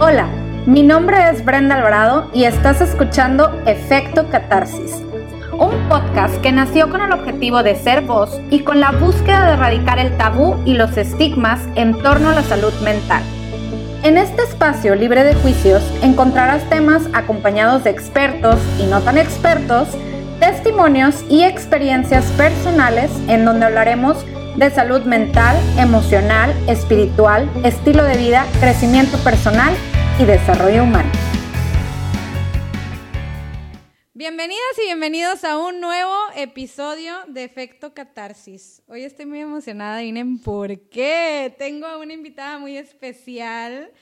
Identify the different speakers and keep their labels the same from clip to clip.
Speaker 1: Hola, mi nombre es Brenda Alvarado y estás escuchando Efecto Catarsis, un podcast que nació con el objetivo de ser voz y con la búsqueda de erradicar el tabú y los estigmas en torno a la salud mental. En este espacio libre de juicios encontrarás temas acompañados de expertos y no tan expertos, testimonios y experiencias personales en donde hablaremos de salud mental, emocional, espiritual, estilo de vida, crecimiento personal y desarrollo humano. Bienvenidas y bienvenidos a un nuevo episodio de Efecto Catarsis. Hoy estoy muy emocionada, Inen, por qué. Tengo a una invitada muy especial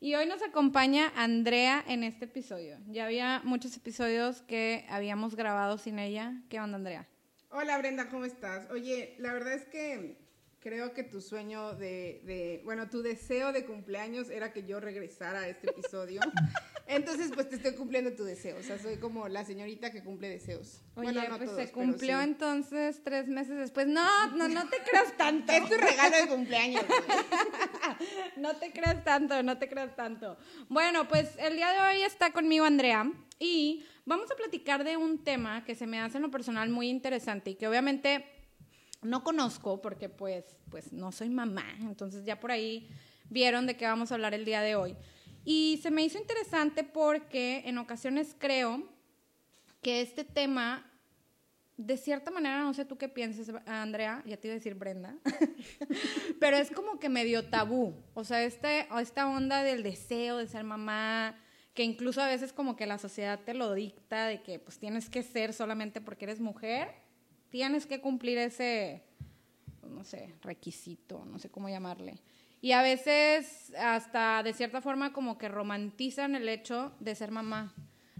Speaker 1: y hoy nos acompaña Andrea en este episodio. Ya había muchos episodios que habíamos grabado sin ella. ¿Qué onda, Andrea?
Speaker 2: Hola Brenda, ¿cómo estás? Oye, la verdad es que creo que tu sueño de, bueno, tu deseo de cumpleaños era que yo regresara a este episodio. Entonces, pues te estoy cumpliendo tu deseo. O sea, soy como la señorita que cumple deseos.
Speaker 1: Oye, pues se cumplió entonces tres meses después. No, no, no te creas tanto.
Speaker 2: Es tu regalo de cumpleaños.
Speaker 1: no te creas tanto, no te creas tanto. Bueno, pues el día de hoy está conmigo Andrea y vamos a platicar de un tema que se me hace en lo personal muy interesante y que obviamente no conozco porque pues, pues no soy mamá, entonces ya por ahí vieron de qué vamos a hablar el día de hoy. Y se me hizo interesante porque en ocasiones creo que este tema, de cierta manera, no sé tú qué piensas, Andrea, ya te iba a decir Brenda, pero es como que medio tabú. O sea, este, esta onda del deseo de ser mamá, que incluso a veces como que la sociedad te lo dicta, de que pues tienes que ser solamente porque eres mujer, tienes que cumplir ese, no sé, requisito, no sé cómo llamarle. Y a veces hasta de cierta forma como que romantizan el hecho de ser mamá.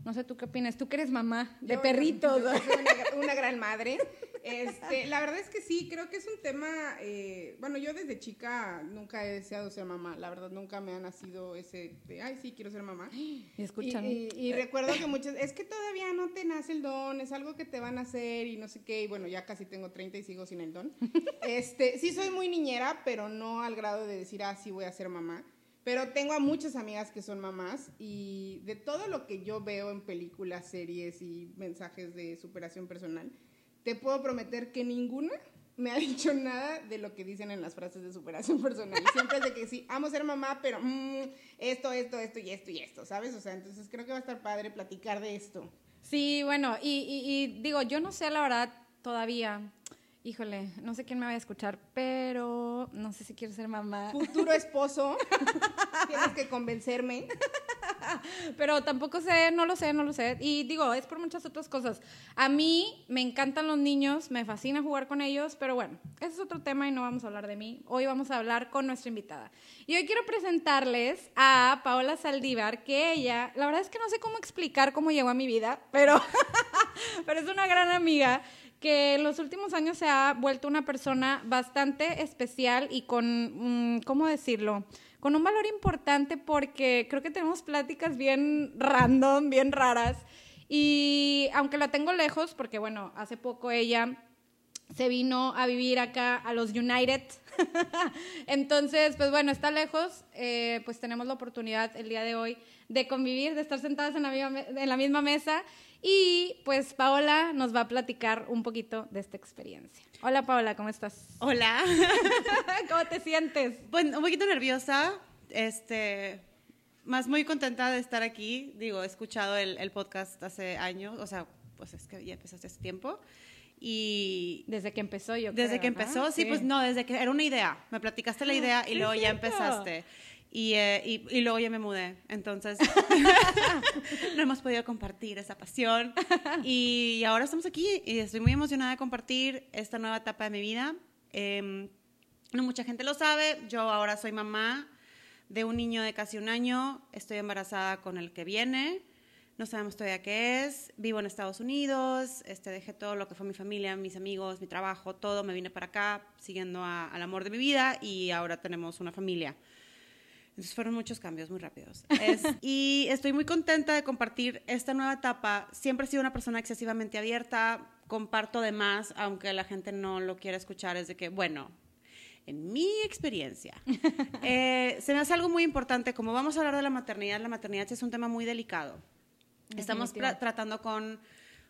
Speaker 1: No sé tú qué opinas, tú que eres mamá de perritos.
Speaker 2: soy una, gran madre. Este, la verdad es que sí, creo que es un tema, eh, bueno, yo desde chica nunca he deseado ser mamá, la verdad nunca me ha nacido ese de, ay, sí, quiero ser mamá.
Speaker 1: Y escuchan.
Speaker 2: Y, recuerdo que muchas, es que todavía no te nace el don, es algo que te van a hacer y no sé qué, y bueno, ya casi tengo 30 y sigo sin el don. Este, sí soy muy niñera, pero no al grado de decir, ah, sí voy a ser mamá. Pero tengo a muchas amigas que son mamás y de todo lo que yo veo en películas, series y mensajes de superación personal, te puedo prometer que ninguna me ha dicho nada de lo que dicen en las frases de superación personal. Siempre es de que sí, amo ser mamá, pero mm, esto, esto, esto y esto y esto, ¿sabes? O sea, entonces creo que va a estar padre platicar de esto.
Speaker 1: Sí, bueno, y digo, yo no sé la verdad todavía híjole, no sé quién me va a escuchar, pero no sé si quiero ser mamá.
Speaker 2: Futuro esposo, tienes que convencerme.
Speaker 1: Pero tampoco sé, no lo sé, no lo sé. Y digo, es por muchas otras cosas. A mí me encantan los niños, me fascina jugar con ellos, pero bueno, ese es otro tema y no vamos a hablar de mí. Hoy vamos a hablar con nuestra invitada. Y hoy quiero presentarles a Paola Saldívar, que ella, la verdad es que no sé cómo explicar cómo llegó a mi vida, pero, pero es una gran amiga que en los últimos años se ha vuelto una persona bastante especial y con, mm, ¿cómo decirlo? Con un valor importante porque creo que tenemos pláticas bien random, bien raras. Y aunque la tengo lejos, porque bueno, hace poco ella se vino a vivir acá a los United. Entonces, pues bueno, está lejos, eh, pues tenemos la oportunidad el día de hoy de convivir, de estar sentadas en la, misma, en la misma mesa y pues Paola nos va a platicar un poquito de esta experiencia. Hola Paola, ¿cómo estás?
Speaker 3: Hola.
Speaker 1: ¿Cómo te sientes?
Speaker 3: Pues un poquito nerviosa, este, más muy contenta de estar aquí. Digo, he escuchado el, podcast hace años, o sea, pues es que ya empezaste hace tiempo. Y
Speaker 1: desde que empezó yo
Speaker 3: desde que empezó sí, pues no desde que era una idea me platicaste la ah, idea y luego ya empezaste eh, y, y, luego ya me mudé. Entonces, no hemos podido compartir esa pasión. Y, ahora estamos aquí y estoy muy emocionada de compartir esta nueva etapa de mi vida. Em, no mucha gente lo sabe. Yo ahora soy mamá de un niño de casi un año. Estoy embarazada con el que viene. No sabemos todavía qué es. Vivo en Estados Unidos. Este, dejé todo lo que fue mi familia, mis amigos, mi trabajo, todo. Me vine para acá siguiendo al amor de mi vida y ahora tenemos una familia. Entonces fueron muchos cambios muy rápidos. y estoy muy contenta de compartir esta nueva etapa. Siempre he sido una persona excesivamente abierta, comparto de más, aunque la gente no lo quiera escuchar, es de que, bueno, en mi experiencia, eh, se me hace algo muy importante. Como vamos a hablar de la maternidad, la maternidad es un tema muy delicado. Estamos tratando con,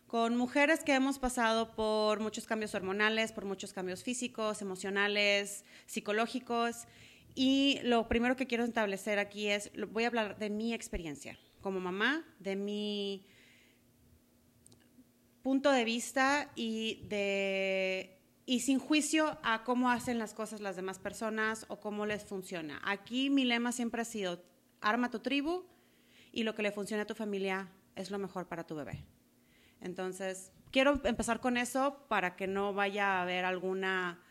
Speaker 3: con mujeres que hemos pasado por muchos cambios hormonales, por muchos cambios físicos, emocionales, psicológicos. Y lo primero que quiero establecer aquí es, voy a hablar de mi experiencia como mamá, de mi punto de vista y de y sin juicio a cómo hacen las cosas las demás personas o cómo les funciona. Aquí mi lema siempre ha sido arma tu tribu y lo que le funcione a tu familia es lo mejor para tu bebé. Entonces, quiero empezar con eso para que no vaya a haber alguna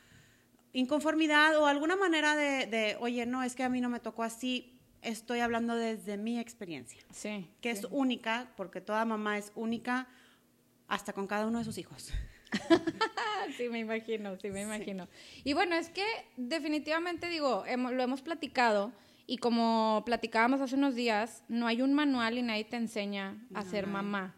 Speaker 3: inconformidad o alguna manera de, de, oye, no, es que a mí no me tocó así. Estoy hablando desde mi experiencia,
Speaker 1: Sí.
Speaker 3: que es única, porque toda mamá es única hasta con cada uno de sus hijos.
Speaker 1: Sí, me imagino, sí, me imagino. Y bueno, es que definitivamente digo, hemo- lo hemos platicado y como platicábamos hace unos días, no hay un manual y nadie te enseña a
Speaker 3: No,
Speaker 1: ser mamá,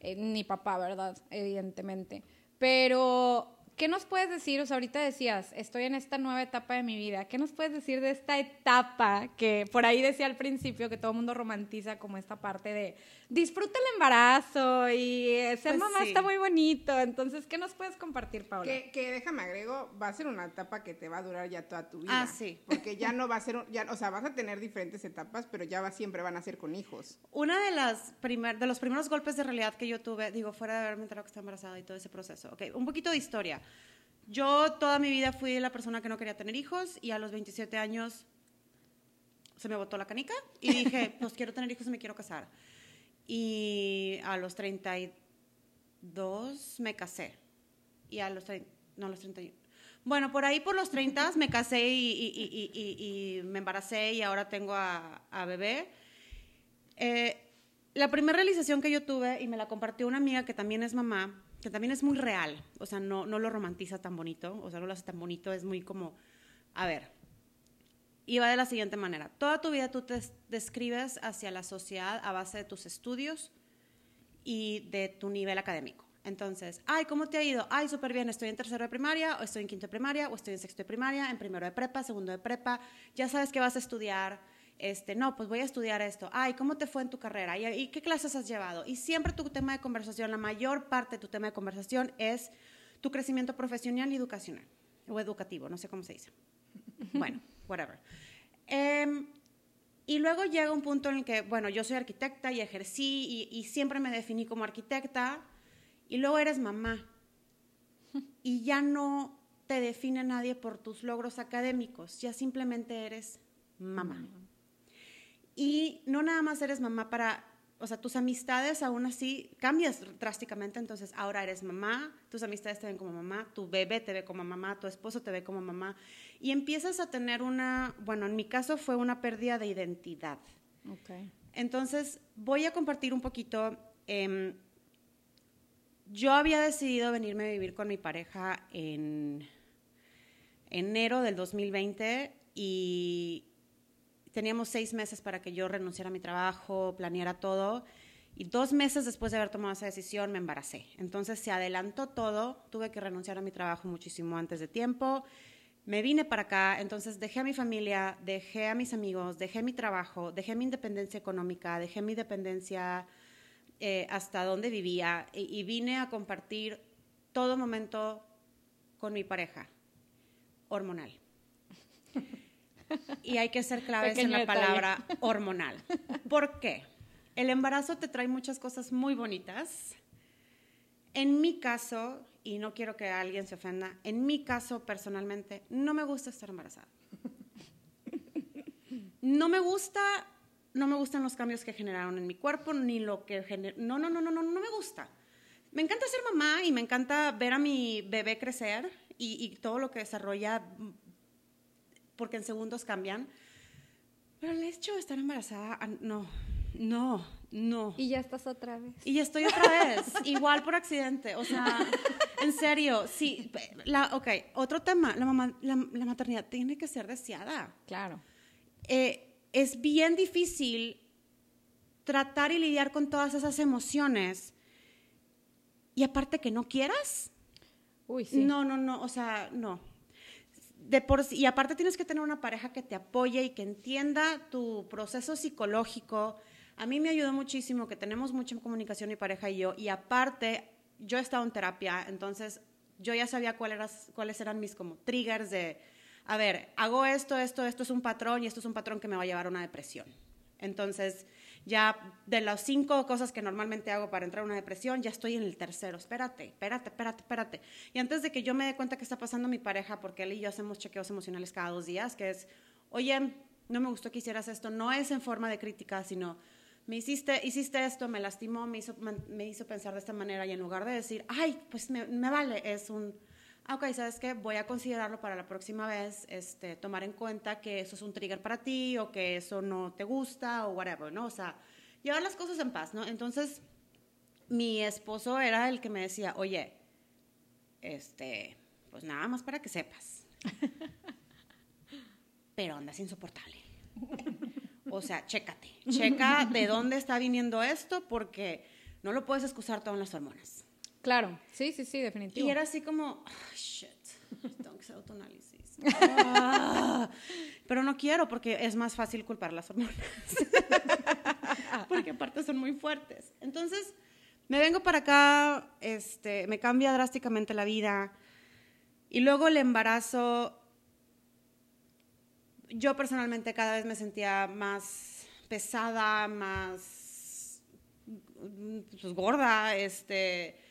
Speaker 1: Eh, ni papá, ¿verdad? Evidentemente. Pero, ¿qué nos puedes decir? O sea, ahorita decías, estoy en esta nueva etapa de mi vida. ¿Qué nos puedes decir de esta etapa que por ahí decía al principio que todo el mundo romantiza como esta parte de disfruta el embarazo y eh, ser
Speaker 3: Pues
Speaker 1: mamá
Speaker 3: sí.
Speaker 1: está muy bonito? Entonces, ¿qué nos puedes compartir, Paula?
Speaker 2: Que, que déjame agrego, va a ser una etapa que te va a durar ya toda tu vida.
Speaker 3: Ah, sí.
Speaker 2: Porque ya no va a ser, ya, o sea, vas a tener diferentes etapas, pero ya va, siempre van a ser con hijos.
Speaker 3: Una de las primer, de los primeros golpes de realidad que yo tuve, digo, fuera de haberme enterado que estaba embarazada y todo ese proceso. Ok, un poquito de historia. Yo toda mi vida fui la persona que no quería tener hijos y a los 27 años se me botó la canica y dije, pues quiero tener hijos y me quiero casar. Y a los 32 me casé. Y a los 30, no, a los 31. Bueno, por ahí por los 30 me casé y, y- y- y- y me embaracé y ahora tengo a, a bebé. Eh, la primera realización que yo tuve, y me la compartió una amiga que también es mamá, que también es muy real, o sea, no, no lo romantiza tan bonito, o sea, no lo hace tan bonito, es muy como, a ver, y va de la siguiente manera, toda tu vida tú te des- describes hacia la sociedad a base de tus estudios y de tu nivel académico. Entonces, ay, ¿cómo te ha ido? Ay, súper bien, estoy en tercero de primaria, o estoy en quinto de primaria, o estoy en sexto de primaria, en primero de prepa, segundo de prepa, ya sabes que vas a estudiar, este, no, pues voy a estudiar esto. Ay, ¿cómo te fue en tu carrera? ¿Y, y qué clases has llevado? Y siempre tu tema de conversación, la mayor parte de tu tema de conversación es tu crecimiento profesional y educacional, o educativo, no sé cómo se dice. Bueno, whatever. Em, y luego llega un punto en el que, bueno, yo soy arquitecta y ejercí y, y siempre me definí como arquitecta, y luego eres mamá. Y ya no te define nadie por tus logros académicos, ya simplemente eres mamá. Y no nada más eres mamá para, o sea, tus amistades aún así cambias drásticamente, entonces ahora eres mamá, tus amistades te ven como mamá, tu bebé te ve como mamá, tu esposo te ve como mamá, y empiezas a tener una, bueno, en mi caso fue una pérdida de identidad.
Speaker 1: Ok.
Speaker 3: Entonces, voy a compartir un poquito. em, yo había decidido venirme a vivir con mi pareja en enero del 2020 y teníamos seis meses para que yo renunciara a mi trabajo, planeara todo. Y dos meses después de haber tomado esa decisión me embaracé. Entonces se adelantó todo, tuve que renunciar a mi trabajo muchísimo antes de tiempo. Me vine para acá, entonces dejé a mi familia, dejé a mis amigos, dejé mi trabajo, dejé mi independencia económica, dejé mi dependencia eh, hasta donde vivía y, y vine a compartir todo momento con mi pareja, hormonal. Y hay que ser claves
Speaker 1: Pequeño
Speaker 3: en la
Speaker 1: detalle.
Speaker 3: palabra hormonal. ¿Por qué? El embarazo te trae muchas cosas muy bonitas. En mi caso, y no quiero que alguien se ofenda, en mi caso personalmente, no me gusta estar embarazada. No me gusta, no me gustan los cambios que generaron en mi cuerpo, ni lo que gener... No, no, no, no, no, no me gusta. Me encanta ser mamá y me encanta ver a mi bebé crecer y, y todo lo que desarrolla, porque en segundos cambian. Pero el hecho de estar embarazada, ah, no, no, no.
Speaker 1: Y ya estás otra vez.
Speaker 3: Y estoy otra vez, igual por accidente. O sea, en serio, sí. La, ok, otro tema, la, mamá, la, la maternidad tiene que ser deseada.
Speaker 1: Claro.
Speaker 3: Eh, es bien difícil tratar y lidiar con todas esas emociones. Y aparte que no quieras,
Speaker 1: Uy, sí.
Speaker 3: no, no, no, o sea, no. Y aparte tienes que tener una pareja que te apoye y que entienda tu proceso psicológico. A mí me ayudó muchísimo que tenemos mucha comunicación mi pareja y yo, y aparte yo he estado en terapia, entonces yo ya sabía cuál cuáles eran mis como triggers de, a ver, hago esto, esto, esto es un patrón y esto es un patrón que me va a llevar a una depresión. Entonces, ya de las cinco cosas que normalmente hago para entrar a una depresión, ya estoy en el tercero. Espérate, espérate, espérate, espérate. Y antes de que yo me dé cuenta que está pasando mi pareja, porque él y yo hacemos chequeos emocionales cada dos días, que es, oye, no me gustó que hicieras esto, no es en forma de crítica, sino me hiciste, hiciste esto, me lastimó, me hizo, me hizo pensar de esta manera y en lugar de decir, ay, pues me, vale, es un, ok, ¿sabes qué? Voy a considerarlo para la próxima vez, este, tomar en cuenta que eso es un trigger para ti o que eso no te gusta o whatever, ¿no? O sea, llevar las cosas en paz, ¿no? Entonces, mi esposo era el que me decía, oye, este, pues nada más para que sepas. Pero andas insoportable. O sea, chécate, checa de dónde está viniendo esto porque no lo puedes excusar todo en las hormonas.
Speaker 1: Claro, sí, sí, sí, definitivo.
Speaker 3: Y era así como, "Ah, shit, tengo que hacer autoanálisis. Ah, pero no quiero porque es más fácil culpar las hormonas. porque aparte son muy fuertes. Entonces, me vengo para acá, este, me cambia drásticamente la vida. Y luego el embarazo, yo personalmente cada vez me sentía más pesada, más mm, pues, gorda, este,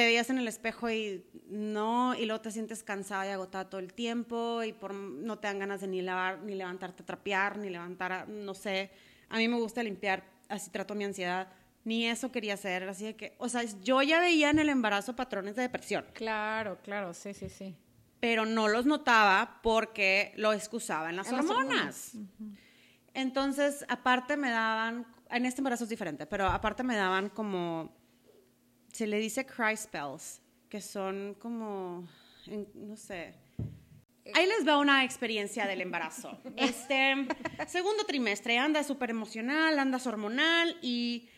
Speaker 3: te veías en el espejo y no, y luego te sientes cansada y agotada todo el tiempo y por, no te dan ganas de ni lavar, ni levantarte a trapear, ni levantar, a- no sé, a mí me gusta limpiar, así trato mi ansiedad, ni eso quería hacer, así de que, o sea, yo ya veía en el embarazo patrones de depresión,
Speaker 1: Claro, claro, sí, sí, sí.
Speaker 3: pero no los notaba porque lo excusaba en las
Speaker 1: En las
Speaker 3: hormonas. Entonces, aparte me daban, en este embarazo es diferente, pero aparte me daban como, se le dice cry spells, que son como, en- no sé. Ahí les va una experiencia del embarazo. Este, segundo trimestre, andas súper emocional, andas hormonal y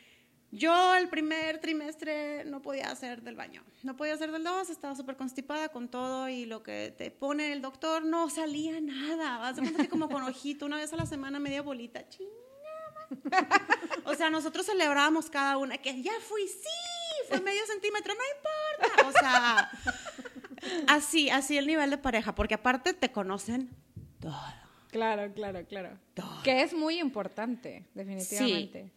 Speaker 3: yo el primer trimestre no podía hacer del baño, no podía hacer del dos, estaba súper constipada con todo y lo que te pone el doctor no salía nada. Vas de cuenta que como con ojito, una vez a la semana media bolita, chingada. O sea, nosotros celebrábamos cada una que ya fui, sí, fue medio centímetro, no importa. O sea, así, así el nivel de pareja, porque aparte te conocen todo.
Speaker 1: Claro, claro, claro.
Speaker 3: Todo.
Speaker 1: Que es muy importante, definitivamente.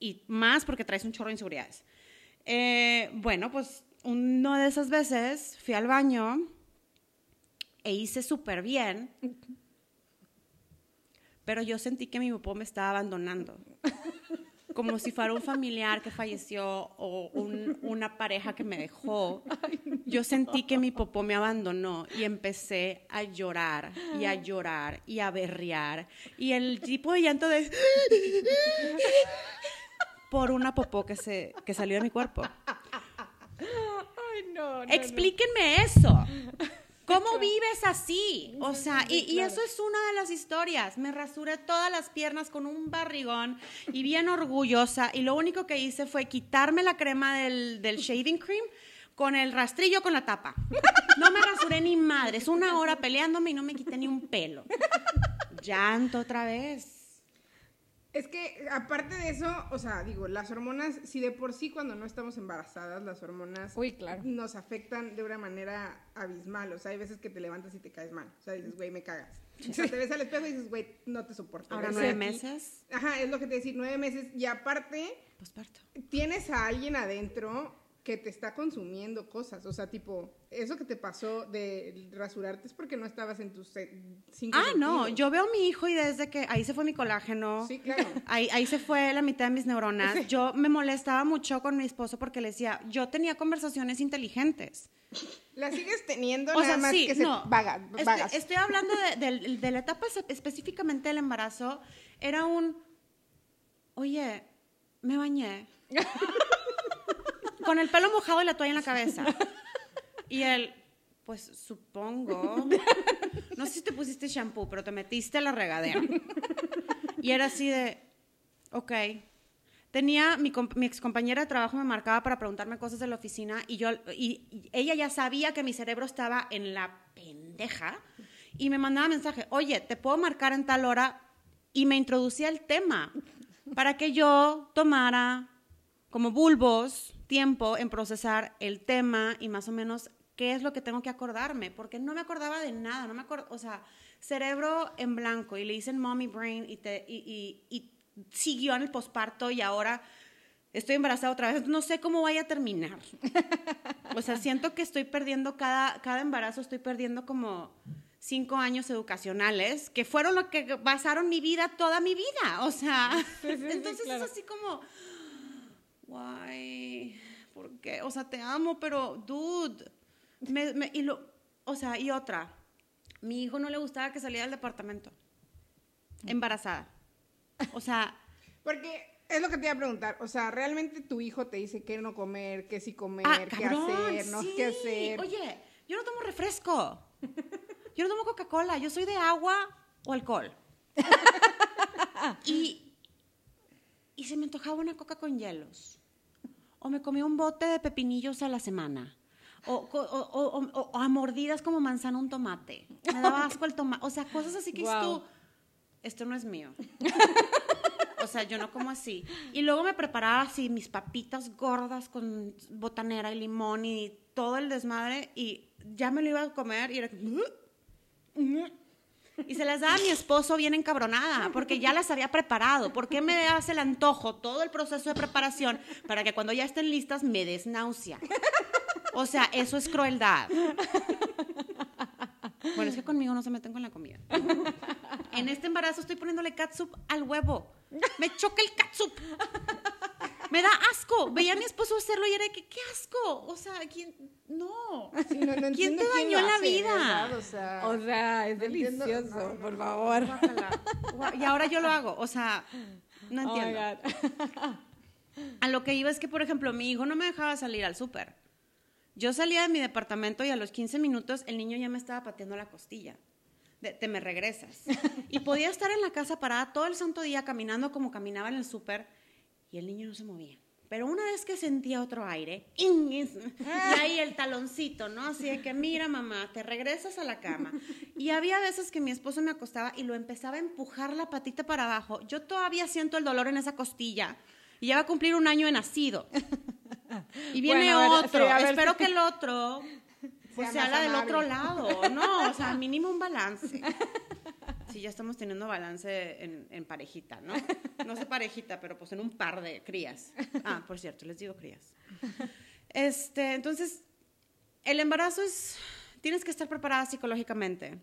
Speaker 3: y más porque traes un chorro de inseguridades. Eh, bueno, pues una de esas veces fui al baño e hice súper bien, pero yo sentí que mi popó me estaba abandonando. Como si fuera un familiar que falleció o un- una pareja que me dejó. Yo sentí que mi popó me abandonó y empecé a llorar y a llorar y a berrear. Y el tipo de llanto de por una popó que, se, que salió de mi cuerpo.
Speaker 1: Ay, no, no,
Speaker 3: Explíquenme eso. ¿Cómo vives así? O sea, y, y eso es una de las historias. Me rasuré todas las piernas con un barrigón y bien orgullosa. Y lo único que hice fue quitarme la crema del, del shaving cream con el rastrillo con la tapa. No me rasuré ni madres. Una hora peleándome y no me quité ni un pelo. Llanto otra vez.
Speaker 2: Es que aparte de eso, o sea, digo, las hormonas, si de por sí cuando no estamos embarazadas, las hormonas
Speaker 1: Uy, claro.
Speaker 2: nos afectan de una manera abismal. O sea, hay veces que te levantas y te caes mal. O sea, dices, güey, me cagas. O sea, te ves al espejo y dices, güey, no te soporto.
Speaker 3: Ahora nueve
Speaker 2: aquí.
Speaker 3: meses,
Speaker 2: Ajá, es lo que te decir, nueve meses. Y aparte,
Speaker 3: posparto.
Speaker 2: tienes a alguien adentro que te está consumiendo cosas. O sea, tipo, eso que te pasó de rasurarte es porque no estabas en tus eh, cinco
Speaker 3: Ah, no,
Speaker 2: sentidos.
Speaker 3: yo veo a mi hijo y desde que ahí se fue mi colágeno.
Speaker 2: Sí, claro.
Speaker 3: Ahí, ahí se fue la mitad de mis neuronas. Yo me molestaba mucho con mi esposo porque le decía, yo tenía conversaciones inteligentes.
Speaker 2: La sigues teniendo
Speaker 3: O
Speaker 2: nada
Speaker 3: sea,
Speaker 2: más
Speaker 3: sí,
Speaker 2: que se
Speaker 3: no.
Speaker 2: vaga-
Speaker 3: Estoy-
Speaker 2: vagas.
Speaker 3: Estoy, hablando de, del- de la etapa espe- específicamente del embarazo. Era un, oye, me bañé. con el pelo mojado y la toalla en la cabeza. Y él, pues supongo. No sé si te pusiste shampoo, pero te metiste a la regadera. Y era así de, ok. Tenía, mi, mi excompañera de trabajo me marcaba para preguntarme cosas de la oficina y yo, y, y ella ya sabía que mi cerebro estaba en la pendeja pendeja. Y me mandaba mensaje, oye, te puedo marcar en tal hora. Y me introducía el tema para que yo tomara como bulbos tiempo en procesar el tema y más o menos qué es lo que tengo que acordarme, porque no me acordaba de nada, no me acuerdo, o sea, cerebro en blanco y le dicen mommy brain y, te, y, y, y siguió en el posparto y ahora estoy embarazada otra vez, no sé cómo vaya a terminar. O sea, siento que estoy perdiendo cada, cada embarazo, estoy perdiendo como cinco años educacionales, que fueron lo que basaron mi vida toda mi vida. O sea,
Speaker 1: Sí, sí, sí,
Speaker 3: entonces
Speaker 1: claro.
Speaker 3: es así como, guay, ¿por qué? O sea, te amo, pero, dude, me- me- y lo, o sea, y otra, mi hijo no le gustaba que saliera del departamento, embarazada. O sea,
Speaker 2: Porque es lo que te iba a preguntar. O sea, ¿realmente tu hijo te dice qué no comer, qué sí comer,
Speaker 3: ah,
Speaker 2: qué hacer, no
Speaker 3: sí.
Speaker 2: qué hacer?
Speaker 3: Oye, yo no tomo refresco. Yo no tomo Coca-Cola, yo soy de agua o alcohol. y, y se me antojaba una coca con hielos. O me comía un bote de pepinillos a la semana. O, o- o- o- a mordidas como manzana un tomate. Me daba asco el tomate. O sea, cosas así que
Speaker 1: Guau.
Speaker 3: tú, esto no es mío. O sea, yo no como así. Y luego me preparaba así mis papitas gordas con botanera y limón y todo el desmadre y ya me lo iba a comer y era y se las daba a mi esposo bien encabronada, porque ya las había preparado. ¿Por qué me hace el antojo todo el proceso de preparación para que cuando ya estén listas me des náusea? O sea, eso es crueldad. Bueno, es que conmigo no se meten con la comida. En este embarazo estoy poniéndole catsup al huevo. Me choca el catsup. Me da asco. Veía a mi esposo hacerlo y era de que, qué asco. O sea, ¿quién? No.
Speaker 2: Sí, no- no
Speaker 3: ¿Quién te dañó la
Speaker 2: hace,
Speaker 3: vida?
Speaker 2: O sea,
Speaker 1: O sea, es
Speaker 2: entiendo-
Speaker 1: delicioso, por favor.
Speaker 3: Y ahora yo lo hago. O sea, no
Speaker 1: Oh
Speaker 3: entiendo. A lo que iba es que, por ejemplo, mi hijo no me dejaba salir al súper. Yo salía de mi departamento y a los 15 minutos el niño ya me estaba pateando la costilla. De, te me regresas. Y podía estar en la casa parada todo el santo día caminando como caminaba en el súper y el niño no se movía. Pero una vez que sentía otro aire, y ahí el taloncito, ¿no? Así de que, mira, mamá, te regresas a la cama. Y había veces que mi esposo me acostaba y lo empezaba a empujar la patita para abajo. Yo todavía siento el dolor en esa costilla. Y ya va a cumplir un año de nacido. Y viene
Speaker 1: Bueno, a ver,
Speaker 3: otro.
Speaker 1: sí,
Speaker 3: Espero
Speaker 1: si-
Speaker 3: que el otro pues
Speaker 2: Sea
Speaker 3: sea la del otro lado. No, o sea, mínimo un balance. Sí, ya estamos teniendo balance en, en parejita, ¿no? No sé parejita, pero pues en un par de crías. Ah, por cierto, les digo crías. Este, entonces, el embarazo es, tienes que estar preparada psicológicamente.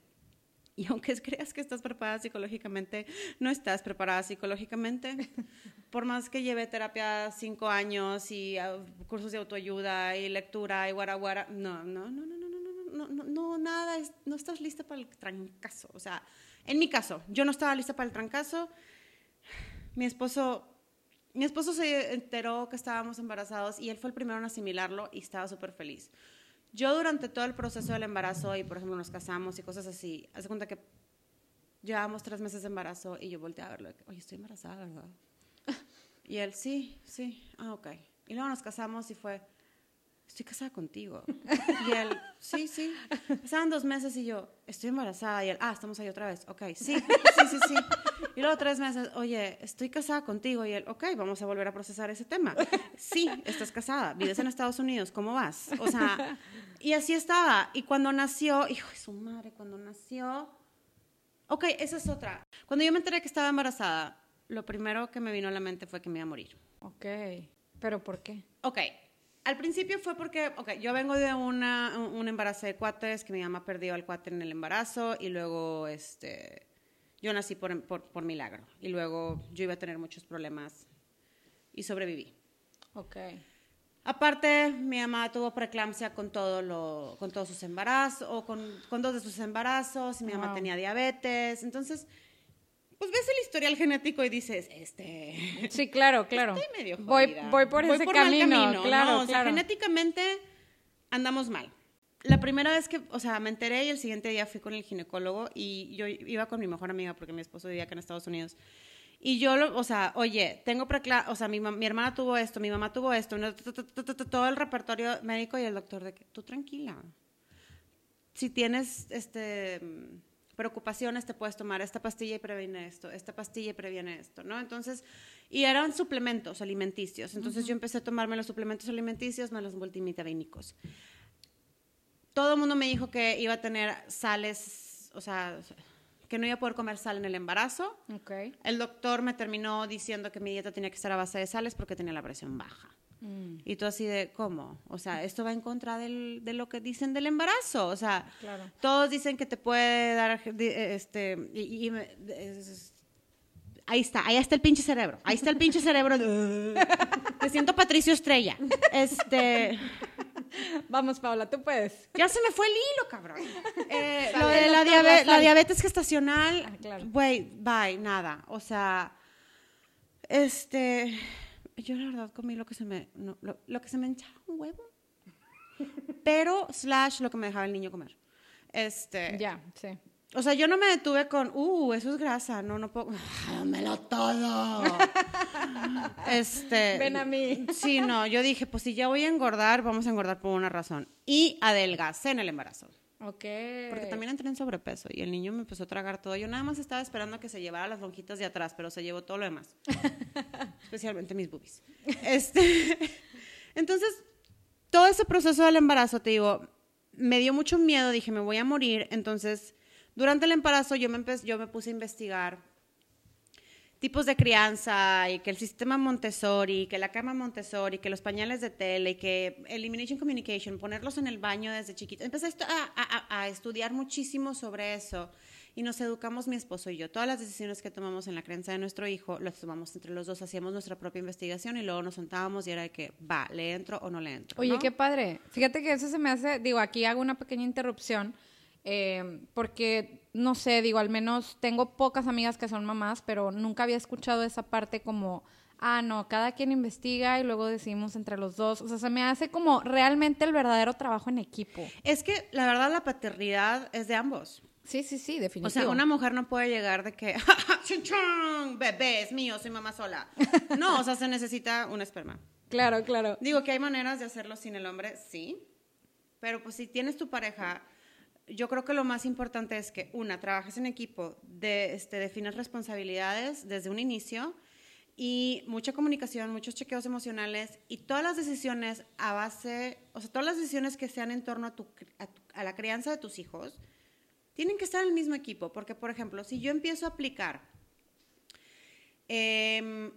Speaker 3: Y aunque creas que estás preparada psicológicamente, no estás preparada psicológicamente. Por más que lleve terapia cinco años y ah, cursos de autoayuda y lectura y guaraguara, no, no, no, no, no, no, no, no, no, no, nada, no estás lista para el trancazo. O sea, en mi caso, yo no estaba lista para el trancazo. Mi esposo, mi esposo se enteró que estábamos embarazados y él fue el primero en asimilarlo y estaba súper feliz. Yo durante todo el proceso del embarazo y, por ejemplo, nos casamos y cosas así, haz de cuenta que llevábamos tres meses de embarazo y yo volteé a verlo, oye, estoy embarazada, ¿verdad? Y él, sí, sí, ah, ok. Y luego nos casamos y fue, estoy casada contigo. Y él, sí, sí. Pasaban dos meses y yo, estoy embarazada. Y él, ah, estamos ahí otra vez. Ok, sí, sí, sí, sí. Y luego tres meses, oye, estoy casada contigo. Y él, ok, vamos a volver a procesar ese tema. Sí, estás casada, vives en Estados Unidos, ¿cómo vas? O sea, y así estaba. Y cuando nació, hijo de su madre, cuando nació... Ok, esa es otra. Cuando yo me enteré que estaba embarazada, lo primero que me vino a la mente fue que me iba a morir.
Speaker 1: Ok. ¿Pero por qué?
Speaker 3: Ok. Al principio fue porque, ok, yo vengo de una, un embarazo de cuates, que mi mamá perdió al cuate en el embarazo y luego, este, yo nací por, por, por milagro y luego yo iba a tener muchos problemas y sobreviví.
Speaker 1: Ok.
Speaker 3: Aparte, mi mamá tuvo preeclampsia con, todo lo, con todos sus embarazos, o con, con dos de sus embarazos, y mi mamá
Speaker 1: Wow.
Speaker 3: tenía diabetes. Entonces, pues ves el historial genético y dices, este,
Speaker 1: Sí, claro, claro.
Speaker 3: Estoy medio
Speaker 1: voy, voy por ese
Speaker 3: mal
Speaker 1: camino, claro,
Speaker 3: ¿no? O sea,
Speaker 1: claro.
Speaker 3: genéticamente andamos mal. La primera vez que, o sea, me enteré y el siguiente día fui con el ginecólogo y yo iba con mi mejor amiga porque mi esposo vivía acá en Estados Unidos. Y yo, lo, o sea, oye, tengo precla o sea, mi, mi hermana tuvo esto, mi mamá tuvo esto, todo el repertorio médico y el doctor de que, tú tranquila. si tienes este preocupaciones, te puedes tomar esta pastilla y previene esto, esta pastilla y previene esto, ¿no? Entonces, y eran suplementos alimenticios. Entonces yo empecé a tomarme los suplementos alimenticios más los multivitamínicos. Todo el mundo me dijo que iba a tener sales, o sea, que no iba a poder comer sal en el embarazo.
Speaker 1: Ok.
Speaker 3: El doctor me terminó diciendo que mi dieta tenía que estar a base de sales porque tenía la presión baja.
Speaker 1: Mm,
Speaker 3: Y tú así de, ¿cómo? O sea, esto va en contra del- de lo que dicen del embarazo. O sea,
Speaker 1: Claro.
Speaker 3: todos dicen que te puede dar, di- este, y, y me- es- ahí está, ahí está el pinche cerebro. Ahí está el pinche cerebro. Me siento Patricio Estrella. Este,
Speaker 1: Vamos, Paula, tú puedes.
Speaker 3: ya se me fue el hilo, cabrón. Eh, lo de la, diabe- diabetes gestacional,
Speaker 1: Ah, claro.
Speaker 3: güey, bye, nada. O sea, este, yo la verdad comí lo que se me, no, lo, lo que se me hinchaba un huevo. Pero, slash, lo que me dejaba el niño comer. Este,
Speaker 1: Ya, sí.
Speaker 3: o sea, yo no me detuve con, uh, eso es grasa, no, no puedo, dámelo todo. este.
Speaker 1: Ven a mí.
Speaker 3: Sí, no, yo dije, pues si ya voy a engordar, vamos a engordar por una razón. Y adelgacé en el embarazo.
Speaker 1: Ok.
Speaker 3: Porque también entré en sobrepeso y el niño me empezó a tragar todo. Yo nada más estaba esperando que se llevara las lonjitas de atrás, pero se llevó todo lo demás. Especialmente mis boobies. Este, entonces, todo ese proceso del embarazo, te digo, me dio mucho miedo. Dije, me voy a morir. Entonces, durante el embarazo yo me, yo me puse a investigar tipos de crianza y que el sistema Montessori, que la cama Montessori, que los pañales de tele, y que Elimination Communication, ponerlos en el baño desde chiquito. Empecé a, a- a estudiar muchísimo sobre eso y nos educamos mi esposo y yo. Todas las decisiones que tomamos en la crianza de nuestro hijo las tomamos entre los dos, hacíamos nuestra propia investigación y luego nos sentábamos y era de que, va, ¿le entro o no le entro?
Speaker 1: Oye,
Speaker 3: ¿no?
Speaker 1: qué padre. Fíjate que eso se me hace, digo, aquí hago una pequeña interrupción, eh, porque, no sé, digo, al menos tengo pocas amigas que son mamás, pero nunca había escuchado esa parte como, ah, no, cada quien investiga y luego decidimos entre los dos. O sea, se me hace como realmente el verdadero trabajo en equipo.
Speaker 3: Es que la verdad la paternidad es de ambos.
Speaker 1: Sí, sí, sí,
Speaker 3: O
Speaker 1: definitivo.
Speaker 3: sea, una mujer no puede llegar de que, chun, chun, bebé, es mío, soy mamá sola. No, o sea, se necesita un esperma.
Speaker 1: Claro, claro.
Speaker 3: Digo que hay maneras de hacerlo sin el hombre, sí. Pero pues si tienes tu pareja, yo creo que lo más importante es que, una, trabajes en equipo, de, este, definas responsabilidades desde un inicio y mucha comunicación, muchos chequeos emocionales y todas las decisiones a base, o sea, todas las decisiones que sean en torno a, tu, a, tu- a la crianza de tus hijos, tienen que estar en el mismo equipo. Porque, por ejemplo, si yo empiezo a aplicar em,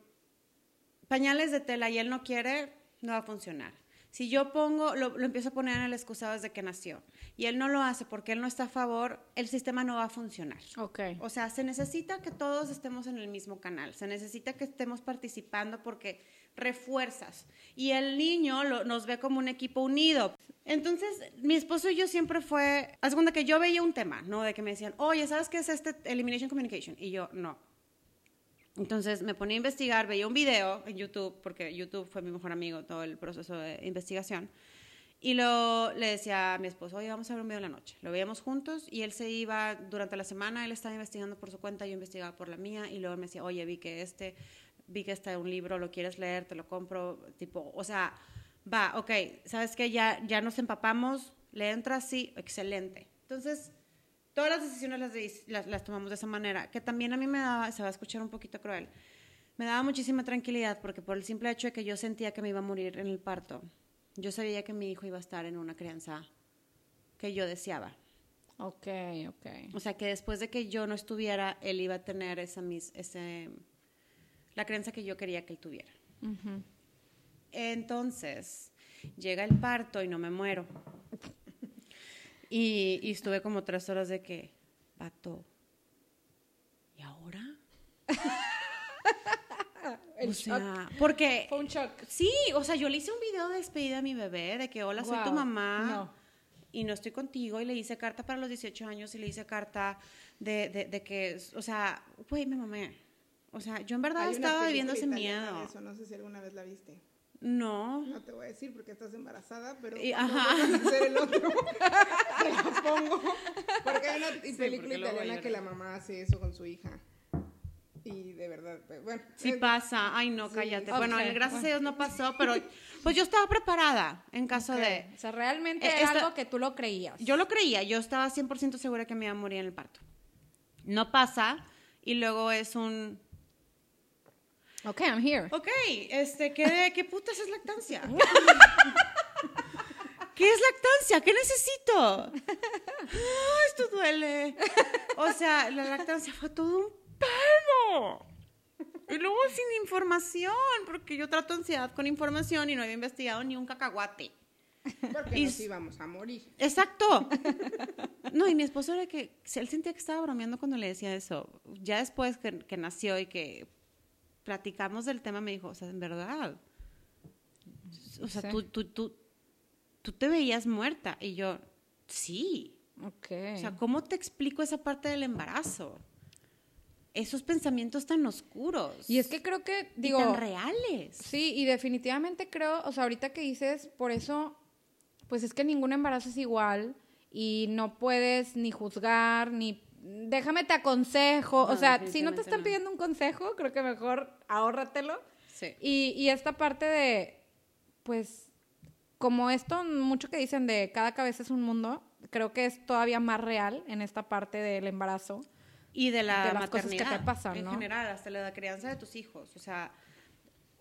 Speaker 3: pañales de tela y él no quiere, no va a funcionar. Si yo pongo, lo, lo empiezo a poner en el excusado desde que nació y él no lo hace porque él no está a favor, el sistema no va a funcionar.
Speaker 1: Ok.
Speaker 3: O sea, se necesita que todos estemos en el mismo canal, se necesita que estemos participando porque refuerzas y el niño lo- nos ve como un equipo unido. Entonces, mi esposo y yo siempre fue, haz cuenta que yo veía un tema, ¿no? De que me decían, oye, ¿sabes qué es este Elimination Communication? Y yo, no. Entonces me ponía a investigar, veía un video en YouTube, porque YouTube fue mi mejor amigo todo el proceso de investigación. Y lo, le decía a mi esposo, oye, vamos a ver un video en la noche. Lo veíamos juntos y él se iba durante la semana, él estaba investigando por su cuenta, yo investigaba por la mía y luego me decía, oye, vi que este, vi que está un libro, lo quieres leer, te lo compro, tipo, o sea, va, ok, ¿sabes qué? Ya, ya nos empapamos, le entra sí, excelente. Entonces, todas las decisiones las, las, las tomamos de esa manera, que también a mí me daba, se va a escuchar un poquito cruel, me daba muchísima tranquilidad porque por el simple hecho de que yo sentía que me iba a morir en el parto, yo sabía que mi hijo iba a estar en una crianza que yo deseaba.
Speaker 1: Ok, ok.
Speaker 3: O sea, que después de que yo no estuviera, él iba a tener esa mis, ese, la crianza que yo quería que él tuviera. Entonces, llega el parto y no me muero. Y, y estuve como tres horas de que, pato, ¿y ahora?
Speaker 1: El
Speaker 3: o sea, porque
Speaker 1: Fue un shock.
Speaker 3: sí, o sea, yo le hice un video de despedida a mi bebé, de que hola, soy tu mamá.
Speaker 1: no.
Speaker 3: Y no estoy contigo, y le hice carta para los 18 años, y le hice carta de, de, de que, o sea, güey, me mamé. O sea, yo en verdad
Speaker 2: Hay
Speaker 3: estaba viviendo ese miedo.
Speaker 2: Eso, no sé si alguna vez la viste.
Speaker 3: No.
Speaker 2: No te voy a decir porque estás embarazada, pero
Speaker 3: Y- ajá.
Speaker 2: a hacer el otro, te la pongo. Porque hay una
Speaker 3: Sí,
Speaker 2: película italiana que la mamá hace eso con su hija. Y de verdad, eh, bueno.
Speaker 3: Sí
Speaker 2: eh,
Speaker 3: pasa. Ay, no, cállate. Bueno, gracias
Speaker 1: bueno.
Speaker 3: a Dios no pasó, pero pues yo estaba preparada en caso de...
Speaker 1: O sea, realmente
Speaker 3: Eh,
Speaker 1: era algo que tú lo creías.
Speaker 3: Yo lo creía, yo estaba 100% segura que me iba a morir en el parto. No pasa y luego es un...
Speaker 1: Ok, I'm here.
Speaker 3: Ok, este, ¿qué, qué putas es lactancia? ¿Qué es lactancia? ¿Qué necesito? Esto duele. O sea, la lactancia fue todo un pedo. Y luego sin información, porque yo trato ansiedad con información y no había investigado ni un cacahuate.
Speaker 2: Porque
Speaker 3: Y
Speaker 2: nos íbamos a morir.
Speaker 3: Exacto. No, y mi esposo era que, él sentía que estaba bromeando cuando le decía eso. Ya después que, que nació y que platicamos del tema, me dijo, o sea, en verdad. O sea,
Speaker 1: Sí.
Speaker 3: tú, tú, tú, tú te veías muerta. Y yo, sí.
Speaker 1: Ok.
Speaker 3: O sea, ¿cómo te explico esa parte del embarazo? Esos pensamientos tan oscuros.
Speaker 1: y es que creo que,
Speaker 3: y
Speaker 1: digo,
Speaker 3: tan reales.
Speaker 1: sí, y definitivamente creo, o sea, ahorita que dices, por eso, pues es que ningún embarazo es igual y no puedes ni juzgar, ni... Déjame te aconsejo,
Speaker 3: No,
Speaker 1: o sea, si no te están pidiendo un consejo, creo que mejor ahórratelo.
Speaker 3: Sí.
Speaker 1: Y, y esta parte de, pues, como esto, mucho que dicen de cada cabeza es un mundo, creo que es todavía más real en esta parte del embarazo.
Speaker 3: Y de la
Speaker 1: de las cosas que te
Speaker 3: maternidad,
Speaker 1: pasan,
Speaker 3: en
Speaker 1: ¿no?
Speaker 3: general, hasta la crianza de tus hijos. O sea,